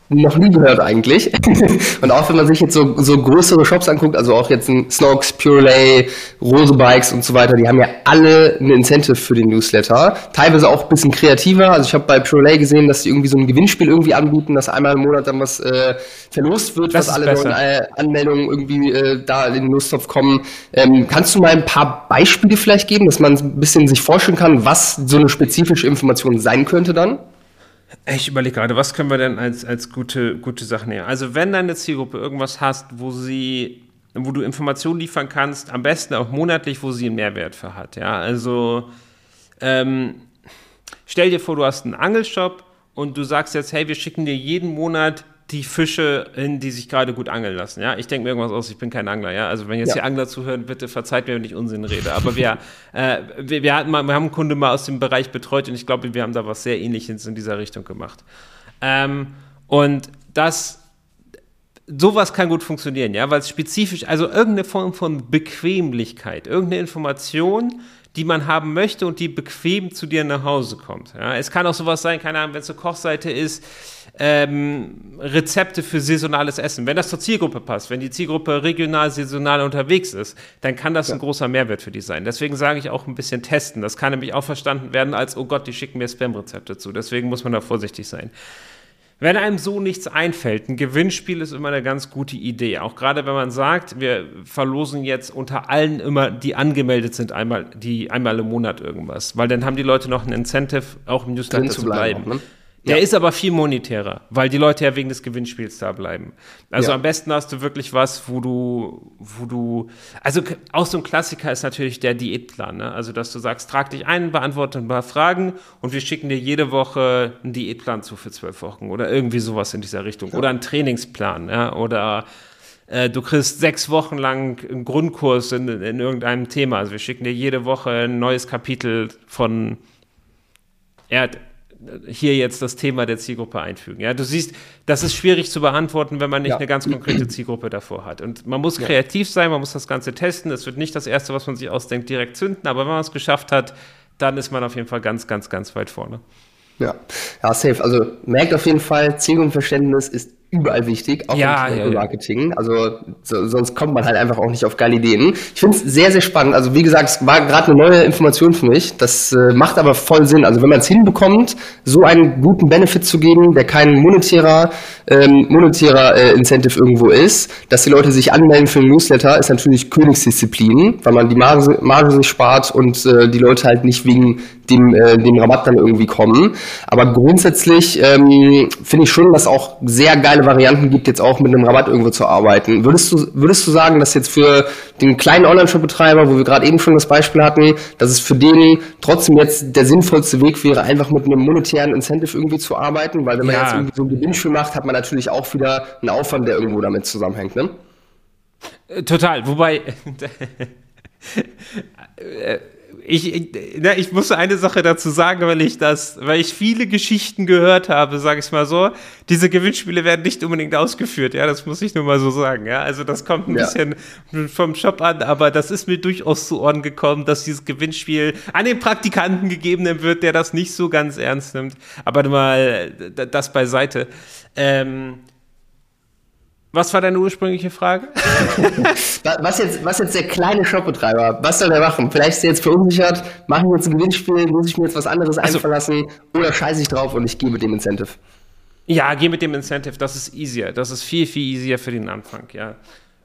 noch nie gehört eigentlich. und auch wenn man sich jetzt so, so größere Shops anguckt, also auch jetzt ein Snox, Purelay, Rose Bikes und so weiter, die haben ja alle ein Incentive für den Newsletter. Teilweise auch ein bisschen kreativer. Also ich habe bei Purelay gesehen, dass die irgendwie so ein Gewinnspiel irgendwie anbieten, dass einmal im Monat dann was äh, verlost wird, das was alle neuen äh, Anmeldungen irgendwie äh, da in den Lostopf kommen. Ähm, kannst du mal ein paar Beispiele vielleicht geben, dass man ein bisschen sich vorstellen kann, was so eine spezifische Information sein könnte dann? Ich überlege gerade, was können wir denn als, als gute, gute Sachen nehmen? Also, wenn deine Zielgruppe irgendwas hast, wo sie, wo du Informationen liefern kannst, am besten auch monatlich, wo sie einen Mehrwert für hat. Ja, also ähm, stell dir vor, du hast einen Angelshop und du sagst jetzt, hey, wir schicken dir jeden Monat die Fische hin, die sich gerade gut angeln lassen. Ja, ich denke mir irgendwas aus. Ich bin kein Angler. Ja, also wenn jetzt ja. hier Angler zuhören, bitte verzeiht mir, wenn ich Unsinn rede. Aber wir, äh, wir, wir, hatten mal, wir haben einen Kunde mal aus dem Bereich betreut und ich glaube, wir haben da was sehr Ähnliches in dieser Richtung gemacht. Ähm, und das sowas kann gut funktionieren, ja, weil es spezifisch, also irgendeine Form von Bequemlichkeit, irgendeine Information, die man haben möchte und die bequem zu dir nach Hause kommt. Ja, es kann auch sowas sein, keine Ahnung, wenn es eine Kochseite ist, ähm, Rezepte für saisonales Essen. Wenn das zur Zielgruppe passt, wenn die Zielgruppe regional, saisonal unterwegs ist, dann kann das ja. ein großer Mehrwert für die sein. Deswegen sage ich auch ein bisschen testen. Das kann nämlich auch verstanden werden als, oh Gott, die schicken mir Spam-Rezepte zu. Deswegen muss man da vorsichtig sein. Wenn einem so nichts einfällt, ein Gewinnspiel ist immer eine ganz gute Idee. Auch gerade wenn man sagt, wir verlosen jetzt unter allen immer, die angemeldet sind, einmal, die einmal im Monat irgendwas. Weil dann haben die Leute noch ein Incentive, auch im Newsletter zu bleiben. Auch, ne? Der ja. ist aber viel monetärer, weil die Leute ja wegen des Gewinnspiels da bleiben. Also ja. am besten hast du wirklich was, wo du, wo du, also auch so ein Klassiker ist natürlich der Diätplan, ne? Also dass du sagst, trag dich ein, beantworte ein paar Fragen und wir schicken dir jede Woche einen Diätplan zu für zwölf Wochen oder irgendwie sowas in dieser Richtung. Ja. Oder einen Trainingsplan, ja? Oder äh, du kriegst sechs Wochen lang einen Grundkurs in, in irgendeinem Thema. Also wir schicken dir jede Woche ein neues Kapitel von ja, hier jetzt das Thema der Zielgruppe einfügen. Ja, du siehst, das ist schwierig zu beantworten, wenn man nicht ja. eine ganz konkrete Zielgruppe davor hat. Und man muss kreativ sein, man muss das Ganze testen. Es wird nicht das Erste, was man sich ausdenkt, direkt zünden, aber wenn man es geschafft hat, dann ist man auf jeden Fall ganz, ganz, ganz weit vorne. Ja, ja, safe. Also merkt auf jeden Fall, Zielgruppenverständnis ist überall wichtig, auch ja, im ja, Marketing. Ja. Also so, sonst kommt man halt einfach auch nicht auf geile Ideen. Ich finde es sehr, sehr spannend. Also wie gesagt, es war gerade eine neue Information für mich. Das äh, macht aber voll Sinn. Also wenn man es hinbekommt, so einen guten Benefit zu geben, der kein monetärer, ähm, monetärer äh, Incentive irgendwo ist, dass die Leute sich anmelden für einen Newsletter, ist natürlich Königsdisziplin, weil man die Marge, Marge sich spart und äh, die Leute halt nicht wegen dem, äh, dem Rabatt dann irgendwie kommen. Aber grundsätzlich ähm, finde ich schon, dass auch sehr geile Varianten gibt, jetzt auch mit einem Rabatt irgendwo zu arbeiten. Würdest du, würdest du sagen, dass jetzt für den kleinen Online-Shop-Betreiber, wo wir gerade eben schon das Beispiel hatten, dass es für den trotzdem jetzt der sinnvollste Weg wäre, einfach mit einem monetären Incentive irgendwie zu arbeiten? Weil wenn man ja. jetzt irgendwie so ein Gewinnspiel macht, hat man natürlich auch wieder einen Aufwand, der irgendwo damit zusammenhängt, ne? Äh, total, wobei äh, ich, ich, na, ich muss eine Sache dazu sagen, weil ich das, weil ich viele Geschichten gehört habe, sage ich mal so. Diese Gewinnspiele werden nicht unbedingt ausgeführt, ja, das muss ich nur mal so sagen, ja. Also das kommt ein ja. bisschen vom Shop an, aber das ist mir durchaus zu Ohren gekommen, dass dieses Gewinnspiel an den Praktikanten gegeben wird, der das nicht so ganz ernst nimmt. Aber mal das beiseite. Ähm, was war deine ursprüngliche Frage? was, jetzt, was jetzt der kleine Shopbetreiber, was soll der machen? Vielleicht ist er jetzt verunsichert, machen wir jetzt ein Gewinnspiel, muss ich mir jetzt was anderes also, einfallen lassen oder scheiße ich drauf und ich gehe mit dem Incentive? Ja, geh mit dem Incentive, das ist easier. Das ist viel, viel easier für den Anfang, ja.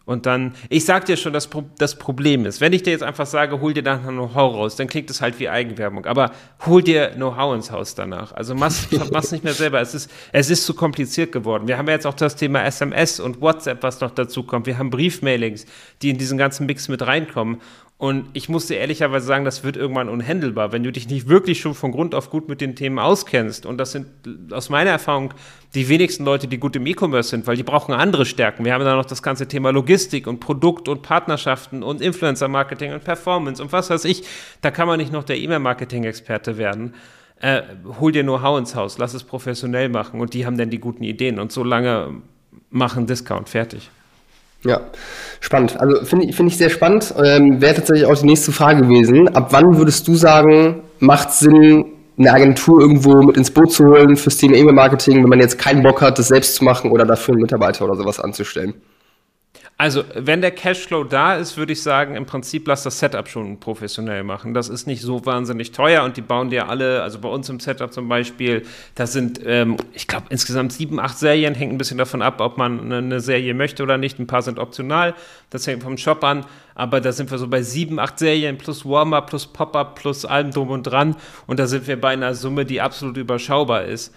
Und dann, ich sag dir schon, das, Pro das Problem ist, wenn ich dir jetzt einfach sage, hol dir dann Know-how raus, dann klingt es halt wie Eigenwerbung. Aber hol dir Know-how ins Haus danach. Also mach's, mach's nicht mehr selber. Es ist, es ist zu kompliziert geworden. Wir haben ja jetzt auch das Thema SMS und WhatsApp, was noch dazu kommt. Wir haben Briefmailings, die in diesen ganzen Mix mit reinkommen. Und ich musste ehrlicherweise sagen, das wird irgendwann unhandelbar, wenn du dich nicht wirklich schon von Grund auf gut mit den Themen auskennst. Und das sind aus meiner Erfahrung die wenigsten Leute, die gut im E-Commerce sind, weil die brauchen andere Stärken. Wir haben dann noch das ganze Thema Logistik und Produkt und Partnerschaften und Influencer-Marketing und Performance und was weiß ich. Da kann man nicht noch der E-Mail-Marketing-Experte werden. Äh, hol dir Know-how ins Haus, lass es professionell machen und die haben dann die guten Ideen und so lange machen Discount fertig. Ja, spannend. Also finde ich, finde ich sehr spannend. Ähm, Wäre tatsächlich auch die nächste Frage gewesen. Ab wann würdest du sagen, macht Sinn, eine Agentur irgendwo mit ins Boot zu holen fürs Thema E-Mail-Marketing, wenn man jetzt keinen Bock hat, das selbst zu machen oder dafür einen Mitarbeiter oder sowas anzustellen? Also, wenn der Cashflow da ist, würde ich sagen, im Prinzip lass das Setup schon professionell machen. Das ist nicht so wahnsinnig teuer und die bauen dir alle, also bei uns im Setup zum Beispiel, da sind, ähm, ich glaube, insgesamt sieben, acht Serien, hängt ein bisschen davon ab, ob man eine Serie möchte oder nicht. Ein paar sind optional, das hängt vom Shop an, aber da sind wir so bei sieben, acht Serien plus Warm-Up, plus Pop-Up, plus allem drum und dran und da sind wir bei einer Summe, die absolut überschaubar ist.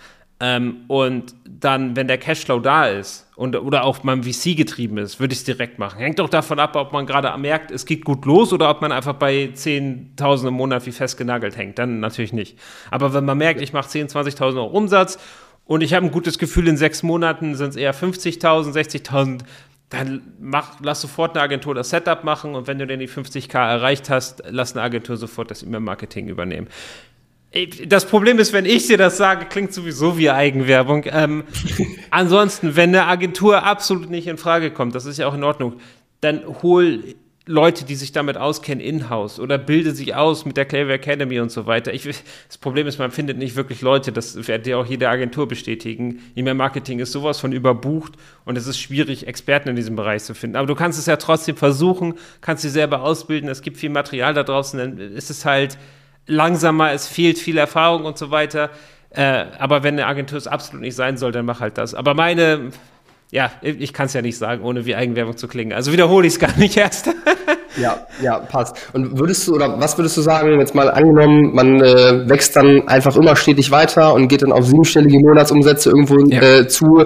Ähm, und dann, wenn der Cashflow da ist und, oder auch beim VC getrieben ist, würde ich es direkt machen. Hängt doch davon ab, ob man gerade merkt, es geht gut los oder ob man einfach bei 10.000 im Monat wie festgenagelt hängt. Dann natürlich nicht. Aber wenn man merkt, ich mache 10.000, 20.000 Euro Umsatz und ich habe ein gutes Gefühl, in sechs Monaten sind es eher 50.000, 60.000, dann mach, lass sofort eine Agentur das Setup machen und wenn du dann die 50k erreicht hast, lass eine Agentur sofort das E-Mail-Marketing übernehmen. Das Problem ist, wenn ich dir das sage, klingt sowieso wie Eigenwerbung. Ähm, ansonsten, wenn eine Agentur absolut nicht in Frage kommt, das ist ja auch in Ordnung, dann hol Leute, die sich damit auskennen, in-house oder bilde sich aus mit der Clever Academy und so weiter. Ich, das Problem ist, man findet nicht wirklich Leute, das wird dir auch jede Agentur bestätigen. E-Mail-Marketing ist sowas von überbucht und es ist schwierig, Experten in diesem Bereich zu finden. Aber du kannst es ja trotzdem versuchen, kannst sie selber ausbilden, es gibt viel Material da draußen, dann ist es halt langsamer, es fehlt viel Erfahrung und so weiter. Äh, aber wenn eine Agentur es absolut nicht sein soll, dann mach halt das. Aber meine, ja, ich kann es ja nicht sagen, ohne wie Eigenwerbung zu klingen. Also wiederhole ich es gar nicht erst. ja, ja, passt. Und würdest du, oder was würdest du sagen, jetzt mal angenommen, man äh, wächst dann einfach immer stetig weiter und geht dann auf siebenstellige Monatsumsätze irgendwo ja. äh, zu,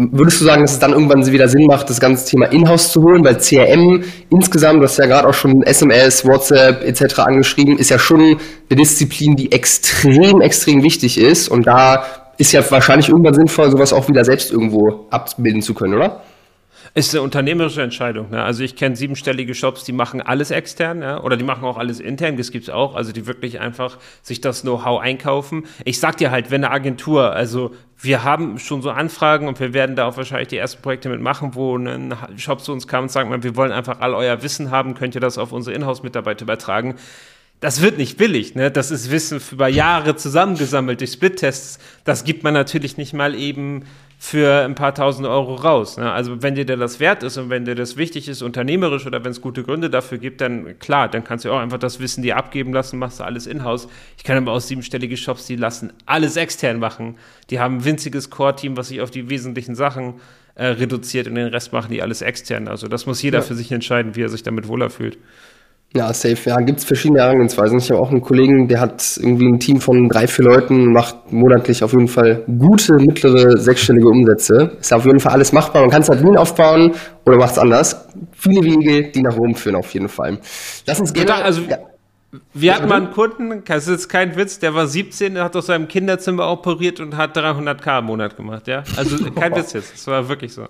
Würdest du sagen, dass es dann irgendwann wieder Sinn macht, das ganze Thema Inhouse zu holen? Weil CRM insgesamt, du hast ja gerade auch schon SMS, WhatsApp etc. angeschrieben, ist ja schon eine Disziplin, die extrem, extrem wichtig ist. Und da ist ja wahrscheinlich irgendwann sinnvoll, sowas auch wieder selbst irgendwo abbilden zu können, oder? Ist eine unternehmerische Entscheidung. Ne? Also ich kenne siebenstellige Shops, die machen alles extern ja? oder die machen auch alles intern, das gibt es auch. Also die wirklich einfach sich das Know-how einkaufen. Ich sag dir halt, wenn eine Agentur, also wir haben schon so Anfragen und wir werden da auch wahrscheinlich die ersten Projekte mitmachen, wo ein Shop zu uns kam und sagt, wir wollen einfach all euer Wissen haben, könnt ihr das auf unsere Inhouse-Mitarbeiter übertragen das wird nicht billig, ne? Das ist Wissen über Jahre zusammengesammelt durch Split-Tests. Das gibt man natürlich nicht mal eben für ein paar tausend Euro raus. Ne? Also wenn dir das wert ist und wenn dir das wichtig ist, unternehmerisch oder wenn es gute Gründe dafür gibt, dann klar, dann kannst du auch einfach das Wissen dir abgeben lassen, machst du alles in-house. Ich kann aber auch siebenstellige Shops, die lassen alles extern machen. Die haben ein winziges Core-Team, was sich auf die wesentlichen Sachen äh, reduziert und den Rest machen die alles extern. Also das muss jeder ja. für sich entscheiden, wie er sich damit wohler fühlt. Ja, safe. Ja, gibt es verschiedene Herangehensweisen. Ich habe auch einen Kollegen, der hat irgendwie ein Team von drei, vier Leuten, macht monatlich auf jeden Fall gute, mittlere, sechsstellige Umsätze. Ist auf jeden Fall alles machbar. Man kann es halt Lean aufbauen oder macht es anders. Viele Wege, die nach Rom führen auf jeden Fall. Lass uns gerne... Also, ja. Wir hatten mal einen Kunden, das ist kein Witz, der war 17, der hat aus seinem Kinderzimmer operiert und hat 300k im Monat gemacht, ja? Also kein Witz jetzt, das war wirklich so.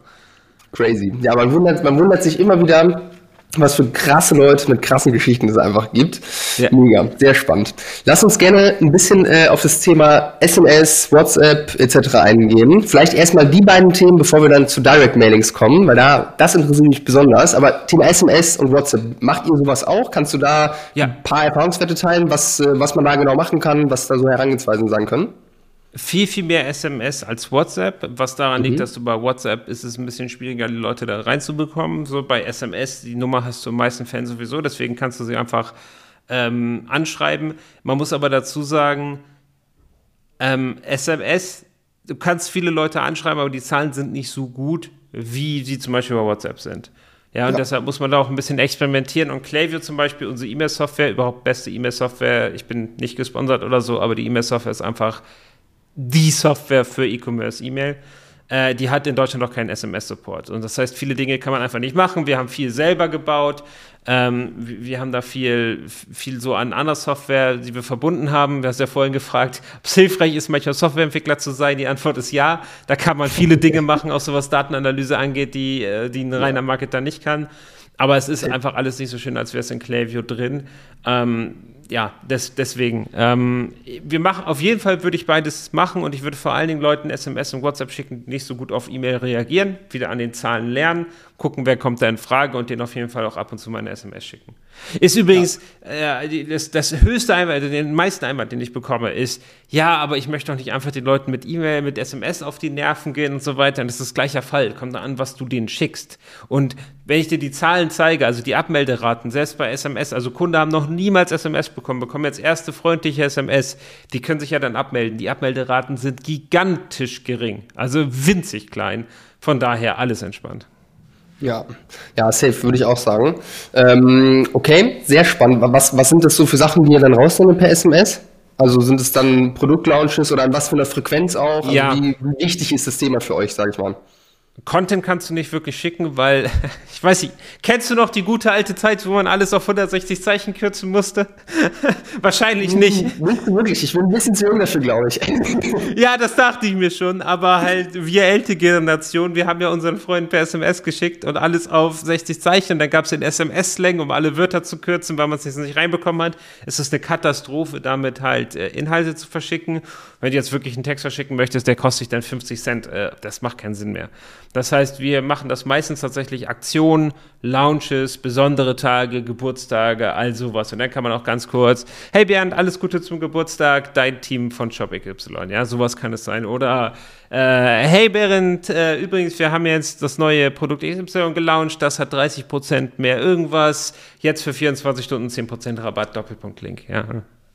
Crazy. Ja, man wundert, man wundert sich immer wieder, was für krasse Leute mit krassen Geschichten es einfach gibt. Ja. Mega, sehr spannend. Lass uns gerne ein bisschen äh, auf das Thema SMS, WhatsApp etc. eingehen. Vielleicht erstmal die beiden Themen, bevor wir dann zu Direct Mailings kommen, weil da das interessiert mich besonders. Aber Thema SMS und WhatsApp, macht ihr sowas auch? Kannst du da ja. ein paar Erfahrungswerte teilen, was, äh, was man da genau machen kann, was da so Herangehensweisen sein können? Viel, viel mehr SMS als WhatsApp, was daran mhm. liegt, dass du bei WhatsApp ist es ein bisschen schwieriger, die Leute da reinzubekommen. So bei SMS, die Nummer hast du in meisten Fällen sowieso, deswegen kannst du sie einfach ähm, anschreiben. Man muss aber dazu sagen, ähm, SMS, du kannst viele Leute anschreiben, aber die Zahlen sind nicht so gut, wie sie zum Beispiel bei WhatsApp sind. Ja, und ja. deshalb muss man da auch ein bisschen experimentieren. Und Klaviyo zum Beispiel, unsere E-Mail-Software, überhaupt beste E-Mail-Software, ich bin nicht gesponsert oder so, aber die E-Mail-Software ist einfach die Software für E-Commerce E-Mail. Äh, die hat in Deutschland noch keinen SMS-Support. Und das heißt, viele Dinge kann man einfach nicht machen. Wir haben viel selber gebaut. Ähm, wir haben da viel, viel so an anderer Software, die wir verbunden haben. Du hast ja vorhin gefragt, ob es hilfreich ist, manchmal Softwareentwickler zu sein. Die Antwort ist ja. Da kann man viele Dinge machen, auch so was Datenanalyse angeht, die, äh, die ein reiner Marketer nicht kann. Aber es ist einfach alles nicht so schön, als wäre es in Klaviyo drin. Ähm, ja, des, deswegen. Ähm, wir machen, auf jeden Fall würde ich beides machen und ich würde vor allen Dingen Leuten SMS und WhatsApp schicken, die nicht so gut auf E-Mail reagieren, wieder an den Zahlen lernen, gucken, wer kommt da in Frage und denen auf jeden Fall auch ab und zu mal eine SMS schicken. Ist übrigens ja. äh, das, das höchste Einwand, also den meisten Einwand, den ich bekomme, ist, ja, aber ich möchte doch nicht einfach den Leuten mit E-Mail, mit SMS auf die Nerven gehen und so weiter. Und das ist das gleiche Fall. Kommt an, was du denen schickst. Und wenn ich dir die Zahlen zeige, also die Abmelderaten, selbst bei SMS, also Kunden haben noch niemals SMS bekommen, bekommen jetzt erste freundliche SMS, die können sich ja dann abmelden. Die Abmelderaten sind gigantisch gering, also winzig klein. Von daher alles entspannt. Ja, ja, safe, würde ich auch sagen. Ähm, okay, sehr spannend. Was, was sind das so für Sachen, die ihr dann rausnehmen per SMS? Also sind es dann Produktlaunches oder an was für einer Frequenz auch? Also ja. Wie wichtig ist das Thema für euch, sage ich mal? Content kannst du nicht wirklich schicken, weil, ich weiß nicht, kennst du noch die gute alte Zeit, wo man alles auf 160 Zeichen kürzen musste? Wahrscheinlich nicht. Nicht wirklich, ich bin ein bisschen zu jung dafür, glaube ich. ja, das dachte ich mir schon, aber halt, wir ältere Generation, wir haben ja unseren Freunden per SMS geschickt und alles auf 60 Zeichen. Dann gab es den SMS-Slang, um alle Wörter zu kürzen, weil man es jetzt nicht reinbekommen hat. Es ist eine Katastrophe, damit halt äh, Inhalte zu verschicken. Wenn du jetzt wirklich einen Text verschicken möchtest, der kostet dich dann 50 Cent. Äh, das macht keinen Sinn mehr. Das heißt, wir machen das meistens tatsächlich Aktionen, Launches, besondere Tage, Geburtstage, all sowas. Und dann kann man auch ganz kurz, hey Bernd, alles Gute zum Geburtstag, dein Team von Shop XY. Ja, sowas kann es sein. Oder äh, hey Bernd, äh, übrigens, wir haben jetzt das neue Produkt XY gelauncht, das hat 30% mehr irgendwas, jetzt für 24 Stunden 10% Rabatt, Doppelpunkt Link. Ja.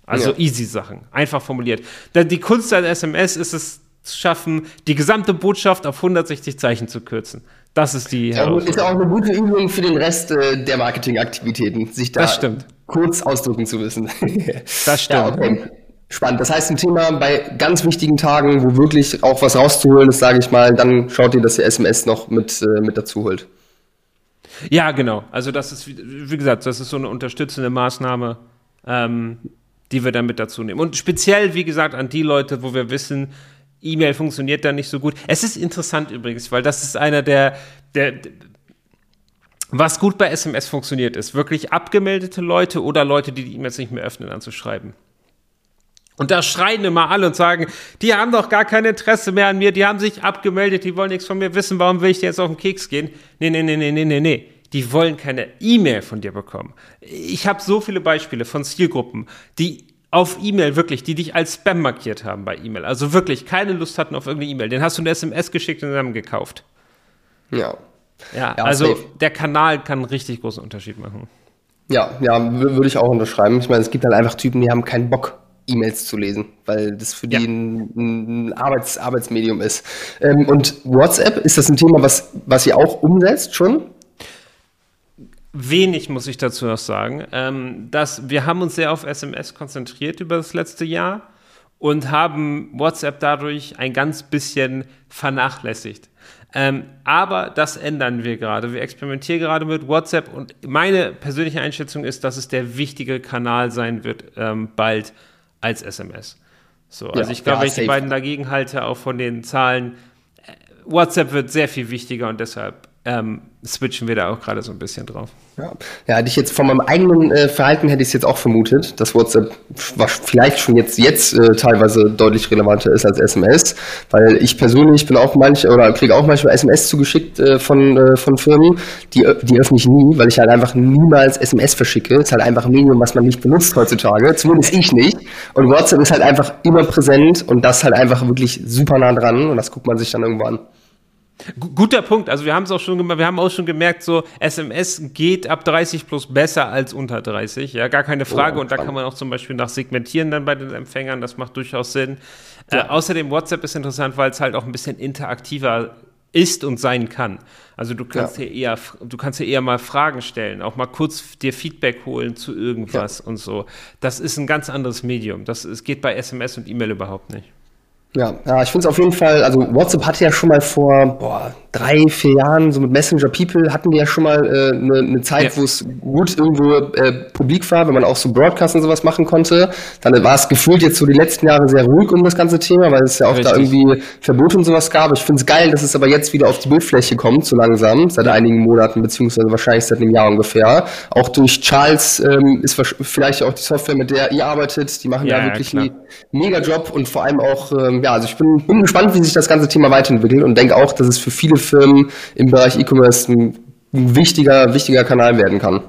Also ja. easy Sachen, einfach formuliert. Die Kunst an SMS ist es schaffen, die gesamte Botschaft auf 160 Zeichen zu kürzen. Das ist die ja, Ist auch eine gute Übung für den Rest äh, der Marketingaktivitäten, sich da kurz ausdrücken zu wissen. das stimmt. Ja, okay. Spannend. Das heißt, ein Thema bei ganz wichtigen Tagen, wo wirklich auch was rauszuholen ist, sage ich mal, dann schaut ihr, dass ihr SMS noch mit, äh, mit dazu holt. Ja, genau. Also das ist, wie gesagt, das ist so eine unterstützende Maßnahme. Ähm, die wir dann mit dazu nehmen. Und speziell, wie gesagt, an die Leute, wo wir wissen, E-Mail funktioniert da nicht so gut. Es ist interessant übrigens, weil das ist einer der, der, was gut bei SMS funktioniert, ist wirklich abgemeldete Leute oder Leute, die die E-Mails nicht mehr öffnen, anzuschreiben. Und da schreien immer alle und sagen, die haben doch gar kein Interesse mehr an mir, die haben sich abgemeldet, die wollen nichts von mir wissen, warum will ich dir jetzt auf den Keks gehen? Nee, nee, nee, nee, nee, nee, nee die wollen keine E-Mail von dir bekommen. Ich habe so viele Beispiele von Zielgruppen, die auf E-Mail wirklich, die dich als Spam markiert haben bei E-Mail. Also wirklich keine Lust hatten auf irgendeine E-Mail. Den hast du eine SMS geschickt und dann gekauft. Ja. Ja, ja also safe. der Kanal kann einen richtig großen Unterschied machen. Ja, ja, würde ich auch unterschreiben. Ich meine, es gibt halt einfach Typen, die haben keinen Bock, E-Mails zu lesen, weil das für die ja. ein, ein Arbeits Arbeitsmedium ist. Ähm, und WhatsApp, ist das ein Thema, was, was ihr auch umsetzt schon? Wenig muss ich dazu noch sagen. Ähm, dass wir haben uns sehr auf SMS konzentriert über das letzte Jahr und haben WhatsApp dadurch ein ganz bisschen vernachlässigt. Ähm, aber das ändern wir gerade. Wir experimentieren gerade mit WhatsApp und meine persönliche Einschätzung ist, dass es der wichtige Kanal sein wird, ähm, bald als SMS. So, also ja, ich glaube, ja, wenn ich die beiden dagegen halte, auch von den Zahlen, äh, WhatsApp wird sehr viel wichtiger und deshalb ähm, switchen wir da auch gerade so ein bisschen drauf. Ja, ja hätte ich jetzt von meinem eigenen äh, Verhalten hätte ich es jetzt auch vermutet, dass WhatsApp vielleicht schon jetzt, jetzt äh, teilweise deutlich relevanter ist als SMS, weil ich persönlich bin auch manchmal oder kriege auch manchmal SMS zugeschickt äh, von, äh, von Firmen, die, die öffne ich nie, weil ich halt einfach niemals SMS verschicke. Es ist halt einfach ein Medium, was man nicht benutzt heutzutage, zumindest ich nicht. Und WhatsApp ist halt einfach immer präsent und das halt einfach wirklich super nah dran und das guckt man sich dann irgendwo an. Guter Punkt. Also wir haben es auch schon wir haben auch schon gemerkt, so SMS geht ab 30 plus besser als unter 30. Ja, gar keine Frage. Oh, und da kann man auch zum Beispiel nach segmentieren dann bei den Empfängern. Das macht durchaus Sinn. Ja. Äh, außerdem WhatsApp ist interessant, weil es halt auch ein bisschen interaktiver ist und sein kann. Also du kannst ja. hier eher, du kannst hier eher mal Fragen stellen, auch mal kurz dir Feedback holen zu irgendwas ja. und so. Das ist ein ganz anderes Medium. Das es geht bei SMS und E-Mail überhaupt nicht. Ja, ja ich finde es auf jeden Fall, also WhatsApp hatte ja schon mal vor boah, drei, vier Jahren, so mit Messenger People, hatten die ja schon mal eine äh, ne, ne Zeit, ja. wo es gut irgendwo äh, publik war, wenn man auch so Broadcast und sowas machen konnte. Dann war es gefühlt jetzt so die letzten Jahre sehr ruhig um das ganze Thema, weil es ja auch Richtig. da irgendwie Verbote und sowas gab. Ich finde es geil, dass es aber jetzt wieder auf die Bildfläche kommt, so langsam, seit einigen Monaten, beziehungsweise wahrscheinlich seit einem Jahr ungefähr. Auch durch Charles ähm, ist vielleicht auch die Software, mit der ihr arbeitet, die machen ja, ja wirklich einen mega Job und vor allem auch, ähm, ja, also ich bin, bin gespannt, wie sich das ganze Thema weiterentwickelt und denke auch, dass es für viele Firmen im Bereich E-Commerce ein, ein wichtiger, wichtiger Kanal werden kann.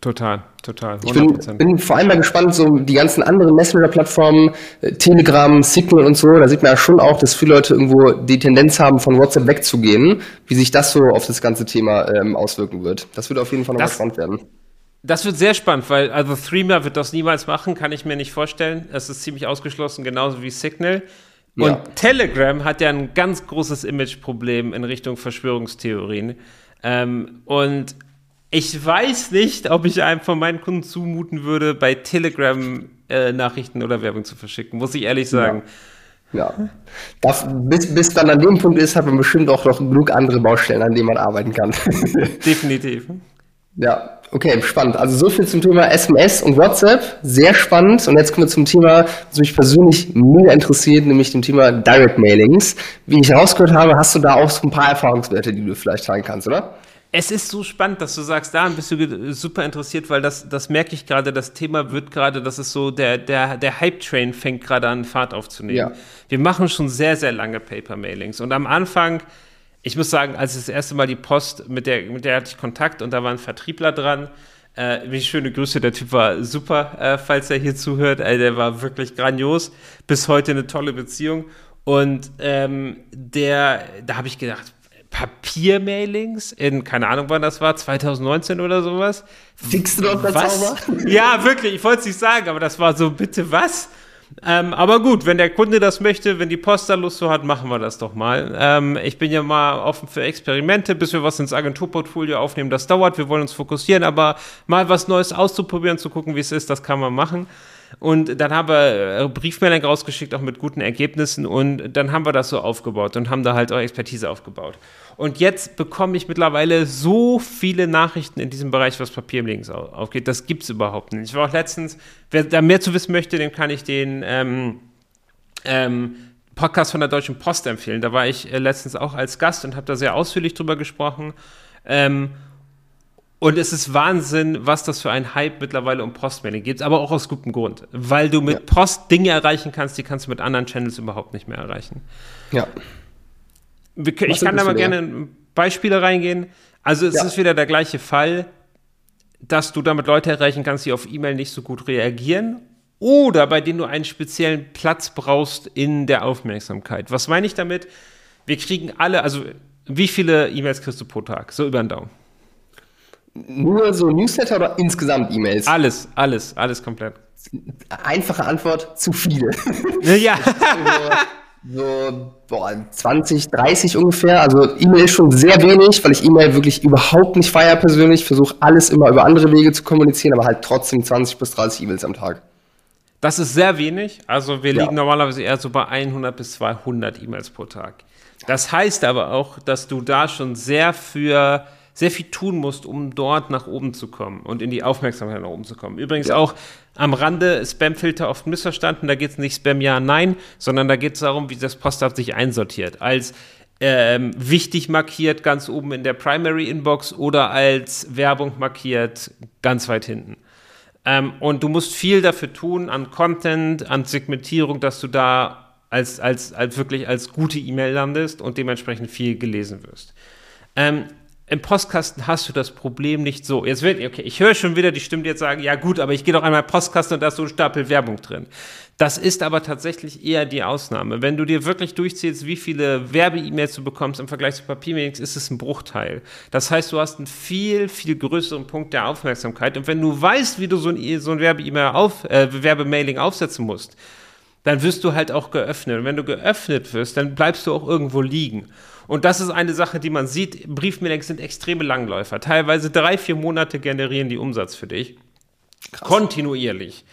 Total, total. 100%. Ich bin, bin, vor allem mal gespannt, so die ganzen anderen Messenger-Plattformen, äh, Telegram, Signal und so, da sieht man ja schon auch, dass viele Leute irgendwo die Tendenz haben, von WhatsApp wegzugehen, wie sich das so auf das ganze Thema ähm, auswirken wird. Das wird auf jeden Fall noch das, spannend werden. Das wird sehr spannend, weil also Threema wird das niemals machen, kann ich mir nicht vorstellen. Es ist ziemlich ausgeschlossen, genauso wie Signal. Und ja. Telegram hat ja ein ganz großes Imageproblem in Richtung Verschwörungstheorien. Ähm, und ich weiß nicht, ob ich einem von meinen Kunden zumuten würde, bei Telegram äh, Nachrichten oder Werbung zu verschicken, muss ich ehrlich sagen. Ja. ja. Das, bis, bis dann an dem Punkt ist, hat man bestimmt auch noch genug andere Baustellen, an denen man arbeiten kann. Definitiv. Ja, okay, spannend. Also so viel zum Thema SMS und WhatsApp. Sehr spannend. Und jetzt kommen wir zum Thema, was mich persönlich mega interessiert, nämlich dem Thema Direct Mailings. Wie ich herausgehört habe, hast du da auch so ein paar Erfahrungswerte, die du vielleicht teilen kannst, oder? Es ist so spannend, dass du sagst, da bist du super interessiert, weil das, das merke ich gerade, das Thema wird gerade, das ist so, der, der, der Hype-Train fängt gerade an, Fahrt aufzunehmen. Ja. Wir machen schon sehr, sehr lange Paper-Mailings. Und am Anfang ich muss sagen, als das erste Mal die Post, mit der, mit der hatte ich Kontakt und da war ein Vertriebler dran. Äh, wie schöne Grüße, der Typ war super, äh, falls er hier zuhört. Äh, der war wirklich grandios. Bis heute eine tolle Beziehung. Und ähm, der, da habe ich gedacht, Papiermailings in, keine Ahnung wann das war, 2019 oder sowas. Fixst du doch das was? Ja, wirklich, ich wollte es nicht sagen, aber das war so, bitte was? Ähm, aber gut, wenn der Kunde das möchte, wenn die Post da Lust so hat, machen wir das doch mal. Ähm, ich bin ja mal offen für Experimente, bis wir was ins Agenturportfolio aufnehmen. Das dauert, wir wollen uns fokussieren, aber mal was Neues auszuprobieren, zu gucken, wie es ist, das kann man machen. Und dann haben wir äh, Briefmeldungen rausgeschickt, auch mit guten Ergebnissen. Und dann haben wir das so aufgebaut und haben da halt auch Expertise aufgebaut. Und jetzt bekomme ich mittlerweile so viele Nachrichten in diesem Bereich, was Papier im Links aufgeht. Das gibt es überhaupt nicht. Ich war auch letztens, wer da mehr zu wissen möchte, dem kann ich den ähm, ähm, Podcast von der Deutschen Post empfehlen. Da war ich äh, letztens auch als Gast und habe da sehr ausführlich drüber gesprochen. Ähm, und es ist Wahnsinn, was das für ein Hype mittlerweile um Postmailing gibt, aber auch aus gutem Grund. Weil du mit ja. Post Dinge erreichen kannst, die kannst du mit anderen Channels überhaupt nicht mehr erreichen. Ja ich kann da mal gerne in Beispiele reingehen. Also es ja. ist wieder der gleiche Fall, dass du damit Leute erreichen kannst, die auf E-Mail nicht so gut reagieren oder bei denen du einen speziellen Platz brauchst in der Aufmerksamkeit. Was meine ich damit? Wir kriegen alle, also wie viele E-Mails kriegst du pro Tag? So über den Daumen. Nur so Newsletter oder insgesamt E-Mails? Alles, alles, alles komplett. Einfache Antwort, zu viele. Ja. so boah, 20, 30 ungefähr. Also E-Mail ist schon sehr wenig, weil ich E-Mail wirklich überhaupt nicht feier persönlich. Versuche alles immer über andere Wege zu kommunizieren, aber halt trotzdem 20 bis 30 E-Mails am Tag. Das ist sehr wenig. Also wir ja. liegen normalerweise eher so bei 100 bis 200 E-Mails pro Tag. Das heißt aber auch, dass du da schon sehr für sehr viel tun musst, um dort nach oben zu kommen und in die Aufmerksamkeit nach oben zu kommen. Übrigens ja. auch am Rande Spamfilter oft missverstanden. Da geht es nicht Spam ja, nein, sondern da geht es darum, wie das Postfach sich einsortiert. Als ähm, wichtig markiert ganz oben in der Primary Inbox oder als Werbung markiert ganz weit hinten. Ähm, und du musst viel dafür tun an Content, an Segmentierung, dass du da als, als, als wirklich als gute E-Mail landest und dementsprechend viel gelesen wirst. Ähm, im Postkasten hast du das Problem nicht so. Jetzt wird, okay, ich höre schon wieder die Stimme, die jetzt sagen, ja gut, aber ich gehe doch einmal Postkasten und da ist so ein Stapel Werbung drin. Das ist aber tatsächlich eher die Ausnahme. Wenn du dir wirklich durchzählst, wie viele Werbe-E-Mails du bekommst im Vergleich zu Papier-Mailings, ist es ein Bruchteil. Das heißt, du hast einen viel, viel größeren Punkt der Aufmerksamkeit. Und wenn du weißt, wie du so ein, so ein Werbe-E-Mail auf, äh, Werbemailing aufsetzen musst, dann wirst du halt auch geöffnet. Und wenn du geöffnet wirst, dann bleibst du auch irgendwo liegen. Und das ist eine Sache, die man sieht. Briefmailings sind extreme Langläufer. Teilweise drei, vier Monate generieren die Umsatz für dich. Krass. Kontinuierlich.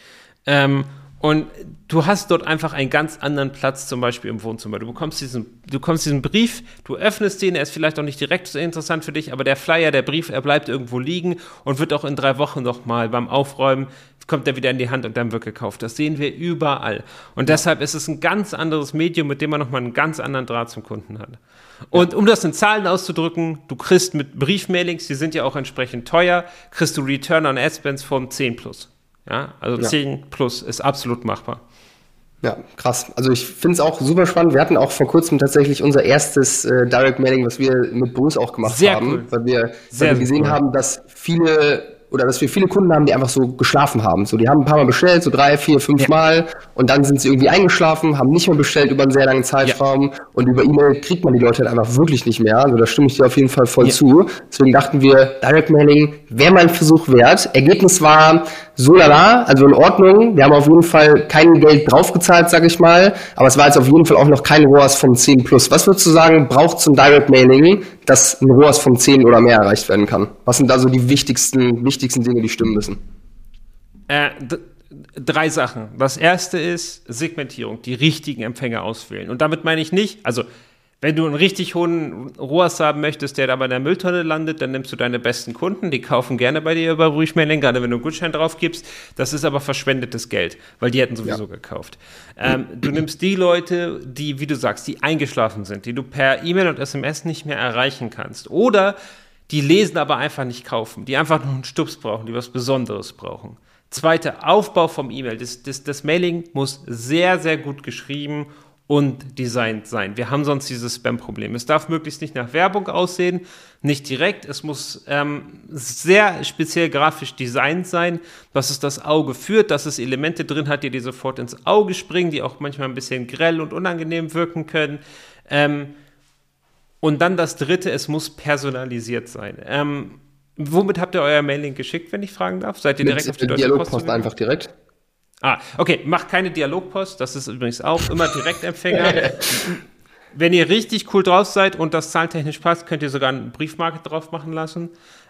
Ähm, Und du hast dort einfach einen ganz anderen Platz, zum Beispiel im Wohnzimmer. Du bekommst diesen, du bekommst diesen Brief, du öffnest den, er ist vielleicht auch nicht direkt so interessant für dich, aber der Flyer, der Brief, er bleibt irgendwo liegen und wird auch in drei Wochen nochmal beim Aufräumen, kommt er wieder in die Hand und dann wird gekauft. Das sehen wir überall. Und ja. deshalb ist es ein ganz anderes Medium, mit dem man nochmal einen ganz anderen Draht zum Kunden hat. Und ja. um das in Zahlen auszudrücken, du kriegst mit Briefmailings, die sind ja auch entsprechend teuer, kriegst du Return on Ad Spends von 10 plus. Ja, also ja. 10 plus ist absolut machbar. Ja, krass. Also ich finde es auch super spannend. Wir hatten auch vor kurzem tatsächlich unser erstes äh, Direct Mailing, was wir mit Bruce auch gemacht Sehr haben, cool. weil wir, Sehr, weil wir gesehen cool. haben, dass viele oder dass wir viele Kunden haben, die einfach so geschlafen haben. So, die haben ein paar Mal bestellt, so drei, vier, fünf ja. Mal und dann sind sie irgendwie eingeschlafen, haben nicht mehr bestellt über einen sehr langen Zeitraum ja. und über E-Mail kriegt man die Leute halt einfach wirklich nicht mehr. Also da stimme ich dir auf jeden Fall voll ja. zu. Deswegen dachten wir, Direct Mailing wäre mal ein Versuch wert. Ergebnis war so lala, also in Ordnung. Wir haben auf jeden Fall kein Geld draufgezahlt, sag ich mal, aber es war jetzt auf jeden Fall auch noch kein ROAS von 10 plus. Was würdest du sagen, braucht zum Direct Mailing, dass ein ROAS von 10 oder mehr erreicht werden kann? Was sind da so die wichtigsten, wichtigsten Dinge, die stimmen müssen? Äh, drei Sachen. Das erste ist Segmentierung, die richtigen Empfänger auswählen. Und damit meine ich nicht, also wenn du einen richtig hohen ROAS haben möchtest, der aber in der Mülltonne landet, dann nimmst du deine besten Kunden, die kaufen gerne bei dir über Briefmailing, gerade wenn du einen Gutschein drauf gibst. Das ist aber verschwendetes Geld, weil die hätten sowieso ja. gekauft. Ähm, du nimmst die Leute, die, wie du sagst, die eingeschlafen sind, die du per E-Mail und SMS nicht mehr erreichen kannst. Oder die lesen, aber einfach nicht kaufen, die einfach nur einen Stups brauchen, die was Besonderes brauchen. Zweiter Aufbau vom E-Mail. Das, das, das Mailing muss sehr, sehr gut geschrieben und designt sein. Wir haben sonst dieses Spam-Problem. Es darf möglichst nicht nach Werbung aussehen, nicht direkt. Es muss ähm, sehr speziell grafisch designt sein, dass es das Auge führt, dass es Elemente drin hat, die dir sofort ins Auge springen, die auch manchmal ein bisschen grell und unangenehm wirken können. Ähm, und dann das Dritte, es muss personalisiert sein. Ähm, womit habt ihr euer Mailing geschickt, wenn ich fragen darf? Seid ihr direkt Mit auf die Dialogpost Post einfach direkt? Ah, okay, macht keine Dialogpost, das ist übrigens auch immer Direktempfänger. Wenn ihr richtig cool drauf seid und das zahlentechnisch passt, könnt ihr sogar einen Briefmarke drauf machen lassen.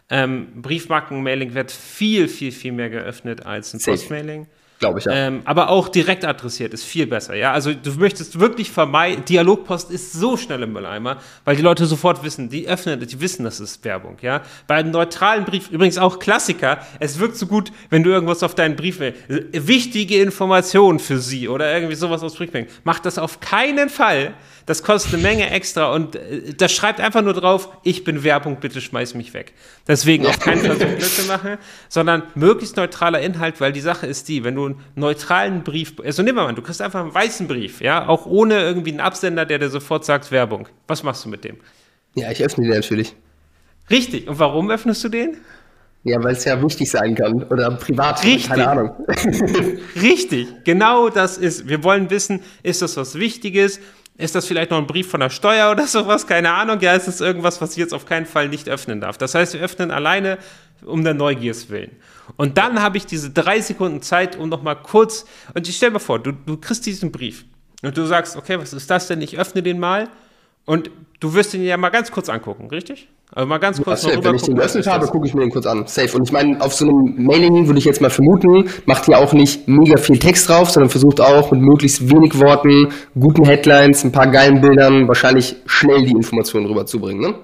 Ähm, Briefmarken-Mailing wird viel, viel, viel mehr geöffnet als ein Postmailing. Glaube ich ja. Ähm, aber auch direkt adressiert ist viel besser. Ja, also du möchtest wirklich vermeiden. Dialogpost ist so schnell im Mülleimer, weil die Leute sofort wissen, die öffnen, die wissen, das ist Werbung. Ja, bei einem neutralen Brief übrigens auch Klassiker. Es wirkt so gut, wenn du irgendwas auf deinen Brief willst. Wichtige Informationen für sie oder irgendwie sowas aus Briefmarken. Mach das auf keinen Fall das kostet eine Menge extra und äh, das schreibt einfach nur drauf, ich bin Werbung, bitte schmeiß mich weg. Deswegen auf keinen Fall so Blödsinn machen, sondern möglichst neutraler Inhalt, weil die Sache ist die, wenn du einen neutralen Brief, also nimm mal, du kriegst einfach einen weißen Brief, ja, auch ohne irgendwie einen Absender, der dir sofort sagt Werbung. Was machst du mit dem? Ja, ich öffne den natürlich. Richtig. Und warum öffnest du den? Ja, weil es ja wichtig sein kann oder privat, Richtig. keine Ahnung. Richtig, genau das ist. Wir wollen wissen, ist das was Wichtiges? Ist das vielleicht noch ein Brief von der Steuer oder sowas? Keine Ahnung. Ja, ist es irgendwas, was ich jetzt auf keinen Fall nicht öffnen darf. Das heißt, wir öffnen alleine um der Neugiers willen. Und dann habe ich diese drei Sekunden Zeit, um nochmal kurz, und ich stelle mir vor, du, du kriegst diesen Brief und du sagst, okay, was ist das denn? Ich öffne den mal und du wirst ihn ja mal ganz kurz angucken, richtig? Also mal ganz kurz safe. Wenn ich den geöffnet habe, gucke ich mir den kurz an. Safe. Und ich meine, auf so einem Mailing würde ich jetzt mal vermuten, macht ihr auch nicht mega viel Text drauf, sondern versucht auch mit möglichst wenig Worten, guten Headlines, ein paar geilen Bildern wahrscheinlich schnell die Informationen rüberzubringen, ne?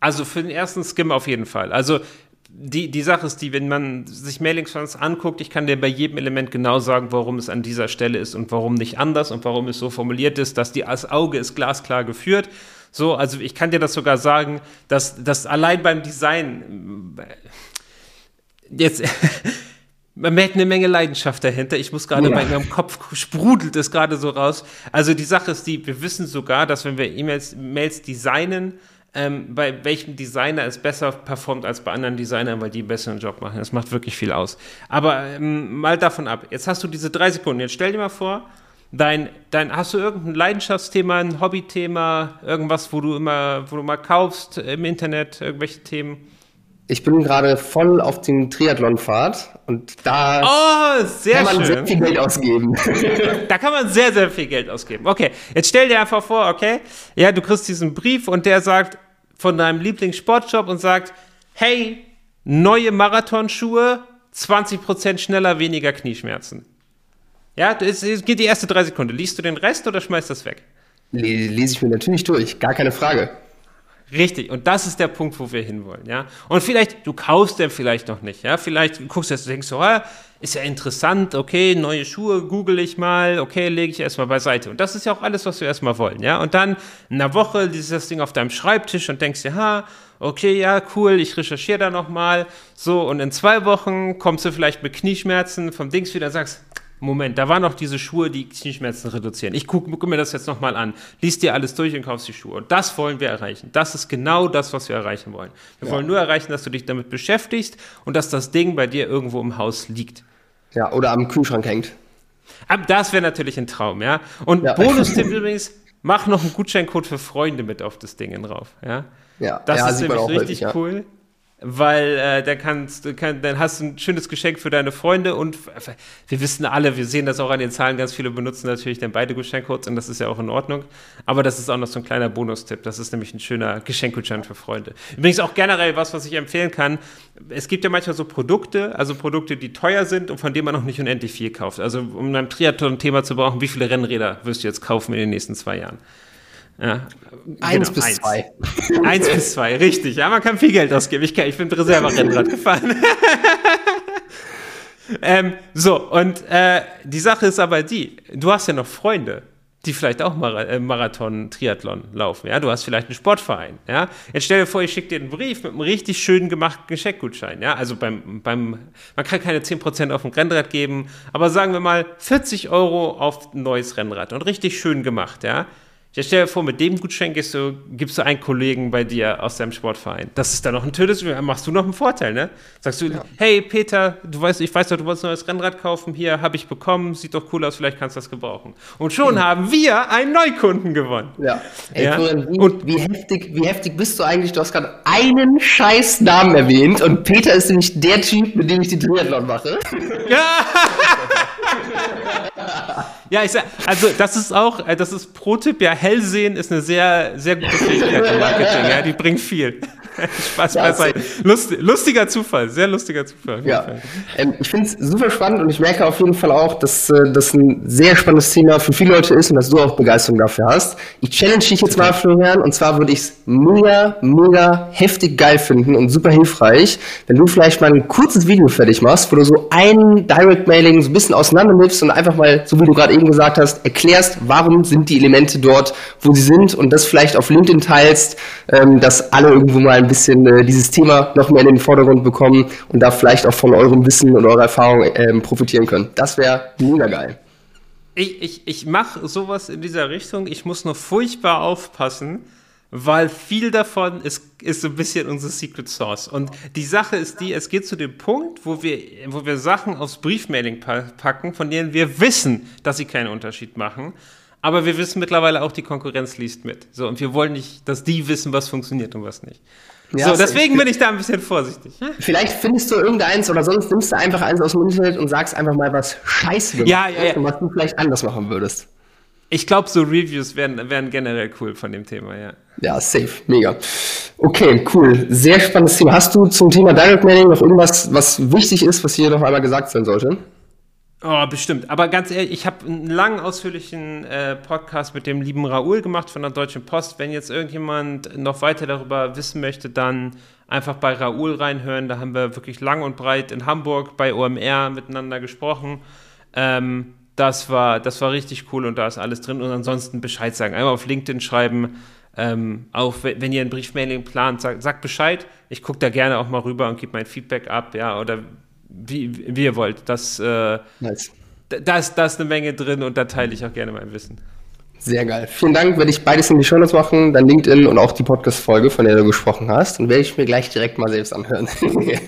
Also für den ersten Skim auf jeden Fall. Also die, die Sache ist die, wenn man sich Mailings von uns anguckt, ich kann dir bei jedem Element genau sagen, warum es an dieser Stelle ist und warum nicht anders und warum es so formuliert ist, dass die, das Auge ist glasklar geführt. So, also ich kann dir das sogar sagen, dass das allein beim Design jetzt man merkt eine Menge Leidenschaft dahinter. Ich muss gerade ja. bei meinem Kopf sprudelt es gerade so raus. Also die Sache ist die, wir wissen sogar, dass wenn wir E-Mails Mails designen, ähm, bei welchem Designer es besser performt als bei anderen Designern, weil die einen besseren Job machen. Das macht wirklich viel aus. Aber ähm, mal davon ab. Jetzt hast du diese drei Sekunden. Jetzt stell dir mal vor, Dein, dein, hast du irgendein Leidenschaftsthema, ein Hobbythema, irgendwas, wo du immer, wo du mal kaufst im Internet, irgendwelche Themen? Ich bin gerade voll auf dem Triathlon-Pfad und da oh, kann man schön. sehr viel Geld ausgeben. da kann man sehr, sehr viel Geld ausgeben. Okay, jetzt stell dir einfach vor, okay, ja, du kriegst diesen Brief und der sagt von deinem Lieblingssportshop und sagt, hey, neue Marathonschuhe, 20% schneller, weniger Knieschmerzen. Ja, es, es geht die erste drei Sekunden. Liest du den Rest oder schmeißt das weg? Lese ich mir natürlich durch, gar keine Frage. Richtig, und das ist der Punkt, wo wir hinwollen, ja. Und vielleicht, du kaufst den vielleicht noch nicht, ja. Vielleicht guckst du jetzt und denkst so, ah, ist ja interessant, okay, neue Schuhe, google ich mal, okay, lege ich erstmal beiseite. Und das ist ja auch alles, was wir erstmal wollen, ja. Und dann in einer Woche liest das Ding auf deinem Schreibtisch und denkst dir, ha, okay, ja, cool, ich recherchiere da nochmal. So, und in zwei Wochen kommst du vielleicht mit Knieschmerzen vom Dings wieder und sagst, Moment, da waren noch diese Schuhe, die Knieschmerzen reduzieren. Ich gucke guck mir das jetzt nochmal an. Lies dir alles durch und kaufst die Schuhe. Und das wollen wir erreichen. Das ist genau das, was wir erreichen wollen. Wir ja. wollen nur erreichen, dass du dich damit beschäftigst und dass das Ding bei dir irgendwo im Haus liegt. Ja, oder am Kühlschrank hängt. Das wäre natürlich ein Traum, ja. Und ja. Bonus-Tipp übrigens, mach noch einen Gutscheincode für Freunde mit auf das Ding drauf, ja. Ja, das ja, ist nämlich richtig häufig, cool weil äh, dann kannst kann, dann hast du ein schönes Geschenk für deine Freunde und wir wissen alle, wir sehen das auch an den Zahlen, ganz viele benutzen natürlich dann beide Geschenkcodes und das ist ja auch in Ordnung. Aber das ist auch noch so ein kleiner Bonustipp. Das ist nämlich ein schöner Geschenkgutschein für Freunde. Übrigens auch generell was, was ich empfehlen kann. Es gibt ja manchmal so Produkte, also Produkte, die teuer sind und von denen man noch nicht unendlich viel kauft. Also um ein Triathlon-Thema zu brauchen, wie viele Rennräder wirst du jetzt kaufen in den nächsten zwei Jahren? Ja, eins genau, bis eins. zwei. Eins bis zwei, richtig. Ja, man kann viel Geld ausgeben. Ich, kann, ich bin selber Rennrad gefahren. ähm, so, und äh, die Sache ist aber die, du hast ja noch Freunde, die vielleicht auch äh, Marathon, Triathlon laufen. Ja, du hast vielleicht einen Sportverein. Ja, jetzt stell dir vor, ich schicke dir einen Brief mit einem richtig schön gemachten Geschenkgutschein. Ja, also beim, beim, man kann keine 10% auf ein Rennrad geben, aber sagen wir mal 40 Euro auf ein neues Rennrad und richtig schön gemacht. Ja, ja, stell dir vor, mit dem Gutschein gibst du, gibst du einen Kollegen bei dir aus deinem Sportverein. Das ist dann noch ein tötes, machst du noch einen Vorteil, ne? Sagst du, ja. hey Peter, du weißt, ich weiß doch, du wolltest ein neues Rennrad kaufen, hier habe ich bekommen, sieht doch cool aus, vielleicht kannst du das gebrauchen. Und schon mhm. haben wir einen Neukunden gewonnen. Ja. Ey, ja? Florian, wie, und, wie, heftig, wie heftig bist du eigentlich? Du hast gerade einen scheiß Namen erwähnt und Peter ist nämlich der Typ, mit dem ich die Triathlon mache. Ja! Ja, ich sag, also das ist auch, äh, das ist Pro-Tipp, ja, Hellsehen ist eine sehr, sehr gute Fähigkeit im Marketing, ja, die bringt viel. Spaß ja, beiseite. Lust, lustiger Zufall, sehr lustiger Zufall. Ja. Ähm, ich finde es super spannend und ich merke auf jeden Fall auch, dass äh, das ein sehr spannendes Thema für viele Leute ist und dass du auch Begeisterung dafür hast. Ich challenge dich jetzt mal, Florian, und zwar würde ich es mega, mega heftig geil finden und super hilfreich, wenn du vielleicht mal ein kurzes Video fertig machst, wo du so ein Direct Mailing so ein bisschen auseinander nimmst und einfach mal, so wie du gerade eben gesagt hast, erklärst, warum sind die Elemente dort, wo sie sind und das vielleicht auf LinkedIn teilst, ähm, dass alle irgendwo mal ein bisschen äh, dieses Thema noch mehr in den Vordergrund bekommen und da vielleicht auch von eurem Wissen und eurer Erfahrung ähm, profitieren können. Das wäre mega geil. Ich, ich, ich mache sowas in dieser Richtung. Ich muss nur furchtbar aufpassen, weil viel davon ist, ist so ein bisschen unsere Secret Source. Und die Sache ist die, es geht zu dem Punkt, wo wir, wo wir Sachen aufs Briefmailing packen, von denen wir wissen, dass sie keinen Unterschied machen. Aber wir wissen mittlerweile auch, die Konkurrenz liest mit. So, und wir wollen nicht, dass die wissen, was funktioniert und was nicht. Ja, so, deswegen bin ich da ein bisschen vorsichtig. Vielleicht findest du irgendeins oder sonst nimmst du einfach eins aus dem Internet und sagst einfach mal, was scheiße ja, ja, ja. und was du vielleicht anders machen würdest. Ich glaube, so Reviews wären, wären generell cool von dem Thema, ja. Ja, safe, mega. Okay, cool. Sehr spannendes Thema. Hast du zum Thema Direct Mailing noch irgendwas, was wichtig ist, was hier noch einmal gesagt sein sollte? Oh, bestimmt. Aber ganz ehrlich, ich habe einen langen, ausführlichen äh, Podcast mit dem lieben Raoul gemacht von der Deutschen Post. Wenn jetzt irgendjemand noch weiter darüber wissen möchte, dann einfach bei Raoul reinhören. Da haben wir wirklich lang und breit in Hamburg bei OMR miteinander gesprochen. Ähm, das, war, das war richtig cool und da ist alles drin. Und ansonsten Bescheid sagen. Einmal auf LinkedIn schreiben. Ähm, auch wenn ihr ein Briefmailing plant, sagt, sagt Bescheid. Ich gucke da gerne auch mal rüber und gebe mein Feedback ab. Ja, oder wie, wie ihr wollt. Das, äh, nice. da, ist, da ist eine Menge drin und da teile ich auch gerne mein Wissen. Sehr geil. Vielen Dank. Werde ich beides in die Show Notes machen, dann LinkedIn und auch die Podcast-Folge, von der du gesprochen hast. Und werde ich mir gleich direkt mal selbst anhören.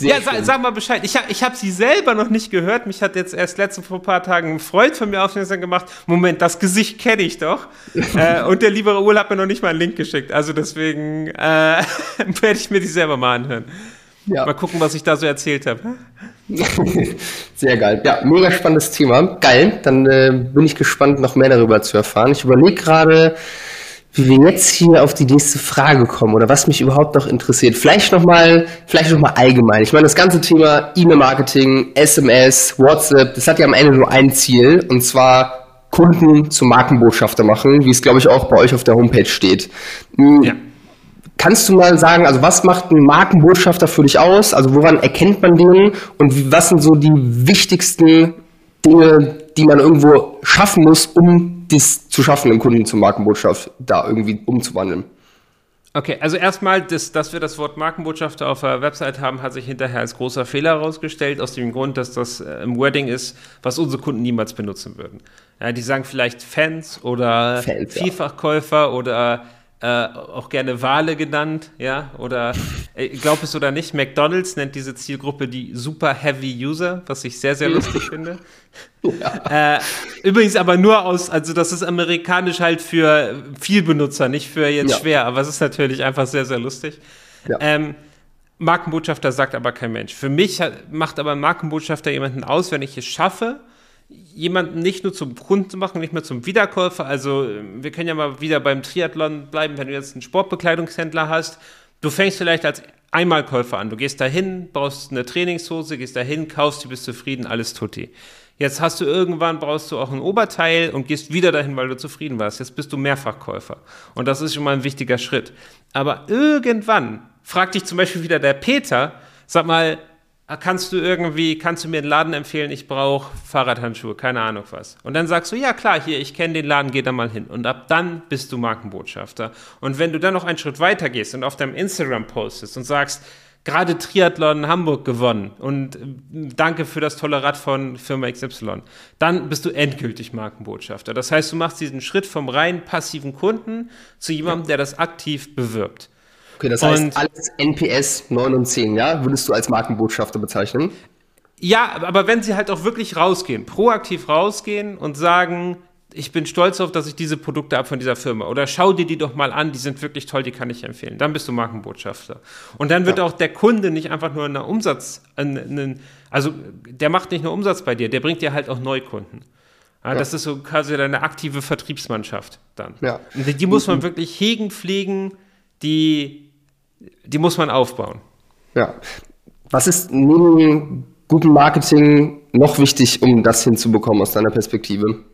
ja, sag, sag, mal Bescheid. Ich habe ich hab sie selber noch nicht gehört. Mich hat jetzt erst letzte vor ein paar Tagen ein Freund von mir aufmerksam gemacht. Moment, das Gesicht kenne ich doch. äh, und der liebe Raoul hat mir noch nicht mal einen Link geschickt. Also deswegen äh, werde ich mir die selber mal anhören. Ja. Mal gucken, was ich da so erzählt habe. Sehr geil. Ja, mega spannendes Thema. Geil. Dann äh, bin ich gespannt, noch mehr darüber zu erfahren. Ich überlege gerade, wie wir jetzt hier auf die nächste Frage kommen oder was mich überhaupt noch interessiert. Vielleicht nochmal, vielleicht noch mal allgemein. Ich meine, das ganze Thema E-Mail-Marketing, SMS, WhatsApp, das hat ja am Ende nur ein Ziel und zwar Kunden zu Markenbotschafter machen, wie es glaube ich auch bei euch auf der Homepage steht. Hm, ja. Kannst du mal sagen, also was macht ein Markenbotschafter für dich aus? Also woran erkennt man den und was sind so die wichtigsten Dinge, die man irgendwo schaffen muss, um dies zu schaffen, den Kunden zur Markenbotschaft da irgendwie umzuwandeln. Okay, also erstmal, das, dass wir das Wort Markenbotschafter auf der Website haben, hat sich hinterher als großer Fehler herausgestellt, aus dem Grund, dass das äh, im Wording ist, was unsere Kunden niemals benutzen würden. Ja, die sagen vielleicht Fans oder Fans, Vielfachkäufer ja. oder äh, auch gerne Wale genannt, ja, oder äh, glaub es oder nicht, McDonalds nennt diese Zielgruppe die Super Heavy User, was ich sehr, sehr lustig finde. Ja. Äh, übrigens aber nur aus, also das ist amerikanisch halt für viel Benutzer, nicht für jetzt ja. schwer, aber es ist natürlich einfach sehr, sehr lustig. Ja. Ähm, Markenbotschafter sagt aber kein Mensch. Für mich hat, macht aber Markenbotschafter jemanden aus, wenn ich es schaffe, jemanden nicht nur zum Kunden machen, nicht mehr zum Wiederkäufer. Also wir können ja mal wieder beim Triathlon bleiben, wenn du jetzt einen Sportbekleidungshändler hast. Du fängst vielleicht als Einmalkäufer an. Du gehst dahin, brauchst eine Trainingshose, gehst dahin, kaufst die, bist zufrieden, alles tutti. Jetzt hast du irgendwann, brauchst du auch ein Oberteil und gehst wieder dahin, weil du zufrieden warst. Jetzt bist du Mehrfachkäufer. Und das ist schon mal ein wichtiger Schritt. Aber irgendwann fragt dich zum Beispiel wieder der Peter, sag mal, kannst du irgendwie, kannst du mir einen Laden empfehlen, ich brauche Fahrradhandschuhe, keine Ahnung was. Und dann sagst du, ja klar, hier, ich kenne den Laden, geh da mal hin. Und ab dann bist du Markenbotschafter. Und wenn du dann noch einen Schritt weiter gehst und auf deinem Instagram postest und sagst, gerade Triathlon Hamburg gewonnen und äh, danke für das tolle Rad von Firma XY, dann bist du endgültig Markenbotschafter. Das heißt, du machst diesen Schritt vom rein passiven Kunden zu jemandem, der das aktiv bewirbt. Okay, das heißt, und, alles NPS 9 und 10, ja, würdest du als Markenbotschafter bezeichnen? Ja, aber wenn sie halt auch wirklich rausgehen, proaktiv rausgehen und sagen, ich bin stolz darauf, dass ich diese Produkte habe von dieser Firma. Oder schau dir die doch mal an, die sind wirklich toll, die kann ich empfehlen. Dann bist du Markenbotschafter. Und dann wird ja. auch der Kunde nicht einfach nur einen Umsatz, einen, also der macht nicht nur Umsatz bei dir, der bringt dir halt auch Neukunden. Ja, ja. Das ist so quasi deine aktive Vertriebsmannschaft dann. Ja. Die, die muss man wirklich hegen, pflegen, die die muss man aufbauen. Ja. Was ist neben gutem Marketing noch wichtig, um das hinzubekommen aus deiner Perspektive?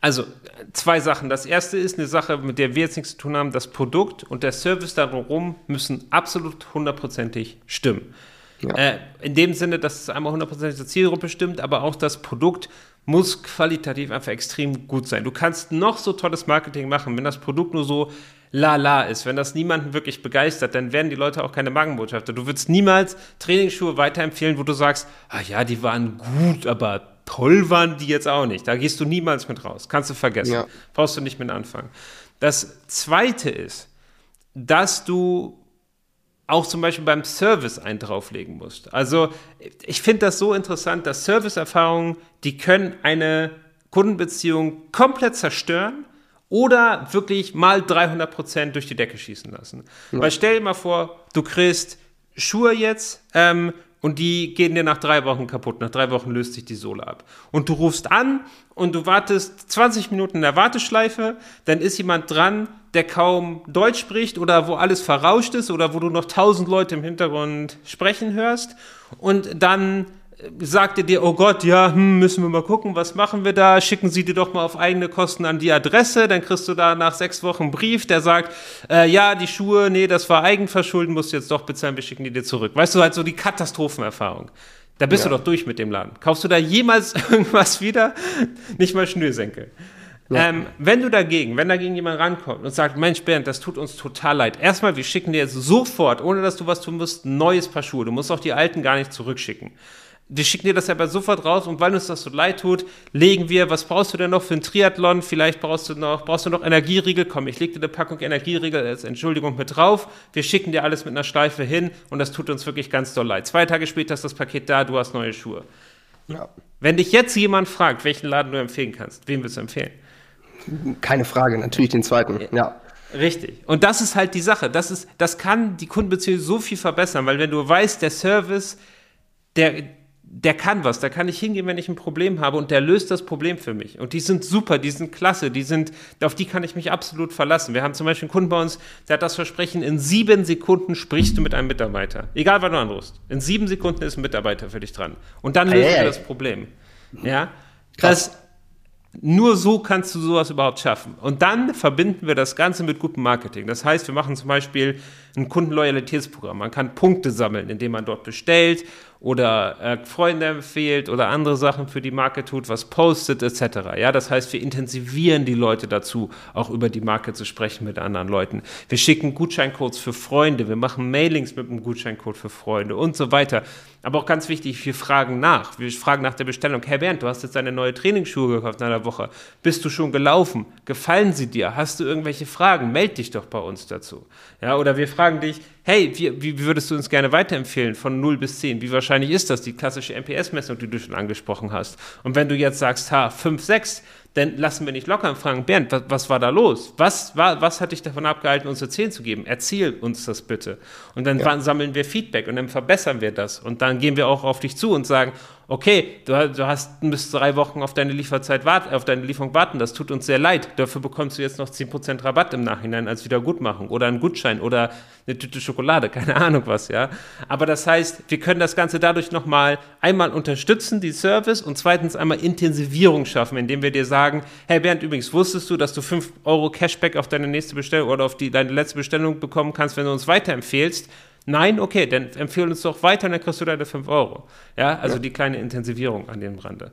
Also zwei Sachen. Das erste ist eine Sache, mit der wir jetzt nichts zu tun haben. Das Produkt und der Service darum müssen absolut hundertprozentig stimmen. Ja. Äh, in dem Sinne, dass es einmal hundertprozentig zur Zielgruppe stimmt, aber auch das Produkt muss qualitativ einfach extrem gut sein. Du kannst noch so tolles Marketing machen, wenn das Produkt nur so la-la ist, wenn das niemanden wirklich begeistert, dann werden die Leute auch keine Magenbotschafter. Du würdest niemals Trainingsschuhe weiterempfehlen, wo du sagst, ah ja, die waren gut, aber toll waren die jetzt auch nicht. Da gehst du niemals mit raus. Kannst du vergessen. Ja. Brauchst du nicht mit anfangen. Das zweite ist, dass du auch zum Beispiel beim Service einen drauflegen musst. Also ich finde das so interessant, dass Serviceerfahrungen, die können eine Kundenbeziehung komplett zerstören oder wirklich mal 300 Prozent durch die Decke schießen lassen. Ja. Weil stell dir mal vor, du kriegst Schuhe jetzt ähm, und die gehen dir nach drei Wochen kaputt. Nach drei Wochen löst sich die Sohle ab. Und du rufst an und du wartest 20 Minuten in der Warteschleife, dann ist jemand dran, der kaum Deutsch spricht oder wo alles verrauscht ist oder wo du noch tausend Leute im Hintergrund sprechen hörst und dann sagte dir, oh Gott, ja, hm, müssen wir mal gucken, was machen wir da? Schicken Sie dir doch mal auf eigene Kosten an die Adresse, dann kriegst du da nach sechs Wochen einen Brief, der sagt, äh, ja, die Schuhe, nee, das war Eigenverschulden, musst du jetzt doch bezahlen, wir schicken die dir zurück. Weißt du, halt so die Katastrophenerfahrung. Da bist ja. du doch durch mit dem Laden. Kaufst du da jemals irgendwas wieder? Nicht mal Schnürsenkel. Ja. Ähm, wenn du dagegen, wenn dagegen jemand rankommt und sagt, Mensch Bernd, das tut uns total leid. Erstmal, wir schicken dir jetzt sofort, ohne dass du was tun musst, ein neues Paar Schuhe. Du musst auch die alten gar nicht zurückschicken wir schicken dir das aber sofort raus und weil uns das so leid tut, legen wir, was brauchst du denn noch für einen Triathlon? Vielleicht brauchst du noch, brauchst du noch Energieriegel? Komm, ich leg dir eine Packung Energieriegel als Entschuldigung mit drauf. Wir schicken dir alles mit einer Schleife hin und das tut uns wirklich ganz doll leid. Zwei Tage später ist das Paket da, du hast neue Schuhe. Ja. Wenn dich jetzt jemand fragt, welchen Laden du empfehlen kannst, wen willst du empfehlen? Keine Frage, natürlich den zweiten, ja. Richtig. Und das ist halt die Sache. Das, ist, das kann die Kundenbeziehung so viel verbessern, weil wenn du weißt, der Service, der, der kann was, da kann ich hingehen, wenn ich ein Problem habe und der löst das Problem für mich. Und die sind super, die sind klasse, die sind, auf die kann ich mich absolut verlassen. Wir haben zum Beispiel einen Kunden bei uns, der hat das Versprechen, in sieben Sekunden sprichst du mit einem Mitarbeiter. Egal, wann du anrufst. In sieben Sekunden ist ein Mitarbeiter für dich dran. Und dann löst er das Problem. Ja. Krass. Das, nur so kannst du sowas überhaupt schaffen. Und dann verbinden wir das Ganze mit gutem Marketing. Das heißt, wir machen zum Beispiel ein Kundenloyalitätsprogramm. Man kann Punkte sammeln, indem man dort bestellt oder äh, Freunde empfiehlt oder andere Sachen für die Marke tut, was postet etc. Ja, das heißt, wir intensivieren die Leute dazu, auch über die Marke zu sprechen mit anderen Leuten. Wir schicken Gutscheincodes für Freunde, wir machen Mailings mit einem Gutscheincode für Freunde und so weiter. Aber auch ganz wichtig, wir fragen nach. Wir fragen nach der Bestellung. Herr Bernd, du hast jetzt deine neue Trainingsschuhe gekauft in einer Woche. Bist du schon gelaufen? Gefallen sie dir? Hast du irgendwelche Fragen? Meld dich doch bei uns dazu. Ja, oder wir fragen dich, hey, wie, wie würdest du uns gerne weiterempfehlen von 0 bis 10? Wie wahrscheinlich ist das, die klassische MPS-Messung, die du schon angesprochen hast? Und wenn du jetzt sagst, ha, 5, 6, dann lassen wir nicht locker und fragen, Bernd, was, was, war da los? Was, war, was hat dich davon abgehalten, uns eine 10 zu geben? Erzähl uns das bitte. Und dann ja. sammeln wir Feedback und dann verbessern wir das. Und dann gehen wir auch auf dich zu und sagen, okay, du, du hast bis drei Wochen auf deine Lieferzeit warten, auf deine Lieferung warten, das tut uns sehr leid. Dafür bekommst du jetzt noch 10% Rabatt im Nachhinein als Wiedergutmachung oder einen Gutschein oder eine Tüte Schokolade, keine Ahnung was, ja. Aber das heißt, wir können das Ganze dadurch nochmal einmal unterstützen, die Service, und zweitens einmal Intensivierung schaffen, indem wir dir sagen, hey Bernd, übrigens, wusstest du, dass du 5 Euro Cashback auf deine nächste Bestellung oder auf die, deine letzte Bestellung bekommen kannst, wenn du uns weiterempfehlst? Nein, okay, dann empfehle uns doch weiter, dann kriegst du deine 5 Euro. Ja, also ja. die kleine Intensivierung an dem Rande.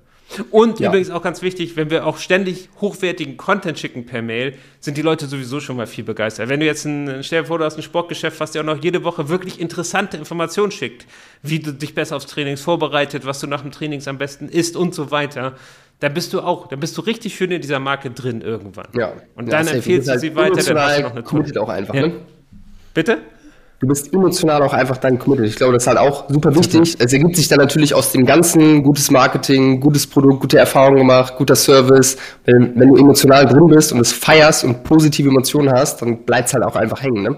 Und ja. übrigens auch ganz wichtig, wenn wir auch ständig hochwertigen Content schicken per Mail, sind die Leute sowieso schon mal viel begeistert. Wenn du jetzt ein, stell dir vor, du hast ein Sportgeschäft, was dir auch noch jede Woche wirklich interessante Informationen schickt, wie du dich besser aufs Trainings vorbereitet, was du nach dem Trainings am besten isst und so weiter, dann bist du auch, dann bist du richtig schön in dieser Marke drin irgendwann. Ja. Und dann ja, empfehlst du halt sie weiter, dann hast du noch eine auch einfach, ja. ne? Bitte? Du bist emotional auch einfach dann committed. Ich glaube, das ist halt auch super wichtig. Es ergibt sich dann natürlich aus dem Ganzen gutes Marketing, gutes Produkt, gute Erfahrungen gemacht, guter Service. Wenn, wenn du emotional drin bist und es feierst und positive Emotionen hast, dann bleibt es halt auch einfach hängen, ne?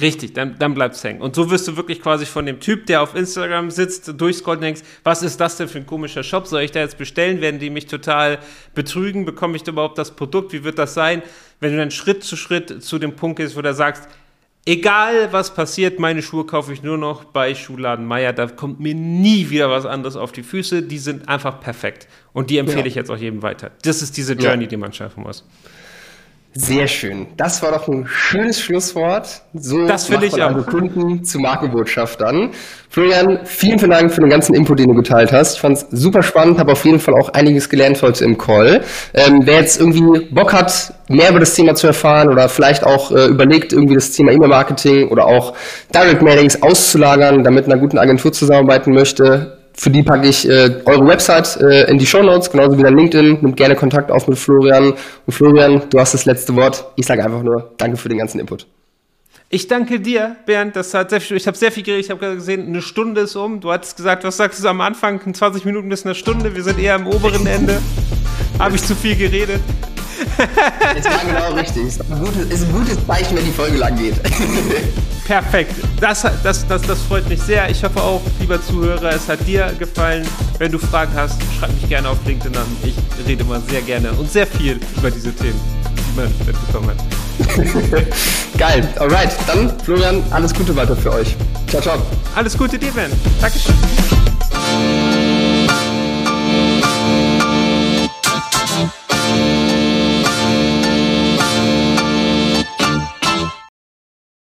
Richtig, dann, dann bleibt es hängen. Und so wirst du wirklich quasi von dem Typ, der auf Instagram sitzt, durchscrollt und denkst, was ist das denn für ein komischer Shop? Soll ich da jetzt bestellen? Werden die mich total betrügen? Bekomme ich da überhaupt das Produkt? Wie wird das sein? Wenn du dann Schritt zu Schritt zu dem Punkt gehst, wo du sagst, egal was passiert, meine Schuhe kaufe ich nur noch bei Schuhladen Meier. Da kommt mir nie wieder was anderes auf die Füße. Die sind einfach perfekt. Und die empfehle ja. ich jetzt auch jedem weiter. Das ist diese Journey, ja. die man schaffen muss. Sehr schön. Das war doch ein schönes Schlusswort. So das finde ich auch. Kunden zu Markenbotschaftern. Florian, vielen, vielen Dank für den ganzen Input, den du geteilt hast. Ich fand es super spannend, habe auf jeden Fall auch einiges gelernt heute im Call. Ähm, wer jetzt irgendwie Bock hat, mehr über das Thema zu erfahren oder vielleicht auch äh, überlegt, irgendwie das Thema E-Mail-Marketing oder auch Direct Mailings auszulagern, damit mit einer guten Agentur zusammenarbeiten möchte, für die packe ich äh, eure Website äh, in die Show Notes, genauso wie dein LinkedIn. Nimmt gerne Kontakt auf mit Florian. Und Florian, du hast das letzte Wort. Ich sage einfach nur Danke für den ganzen Input. Ich danke dir, Bernd. Das hat sehr viel, ich habe sehr viel geredet. Ich habe gesehen, eine Stunde ist um. Du hattest gesagt, was sagst du am Anfang? 20 Minuten bis eine Stunde. Wir sind eher am oberen Ende. habe ich zu viel geredet? Es war genau richtig. Ist ein, gutes, ist ein gutes Zeichen, wenn die Folge lang geht. Perfekt. Das, das, das, das freut mich sehr. Ich hoffe auch, lieber Zuhörer, es hat dir gefallen. Wenn du Fragen hast, schreib mich gerne auf LinkedIn an. Ich rede immer sehr gerne und sehr viel über diese Themen, die man mitbekommen hat. Geil. Alright. Dann, Florian, alles Gute weiter für euch. Ciao, ciao. Alles Gute dir, Ben. Dankeschön.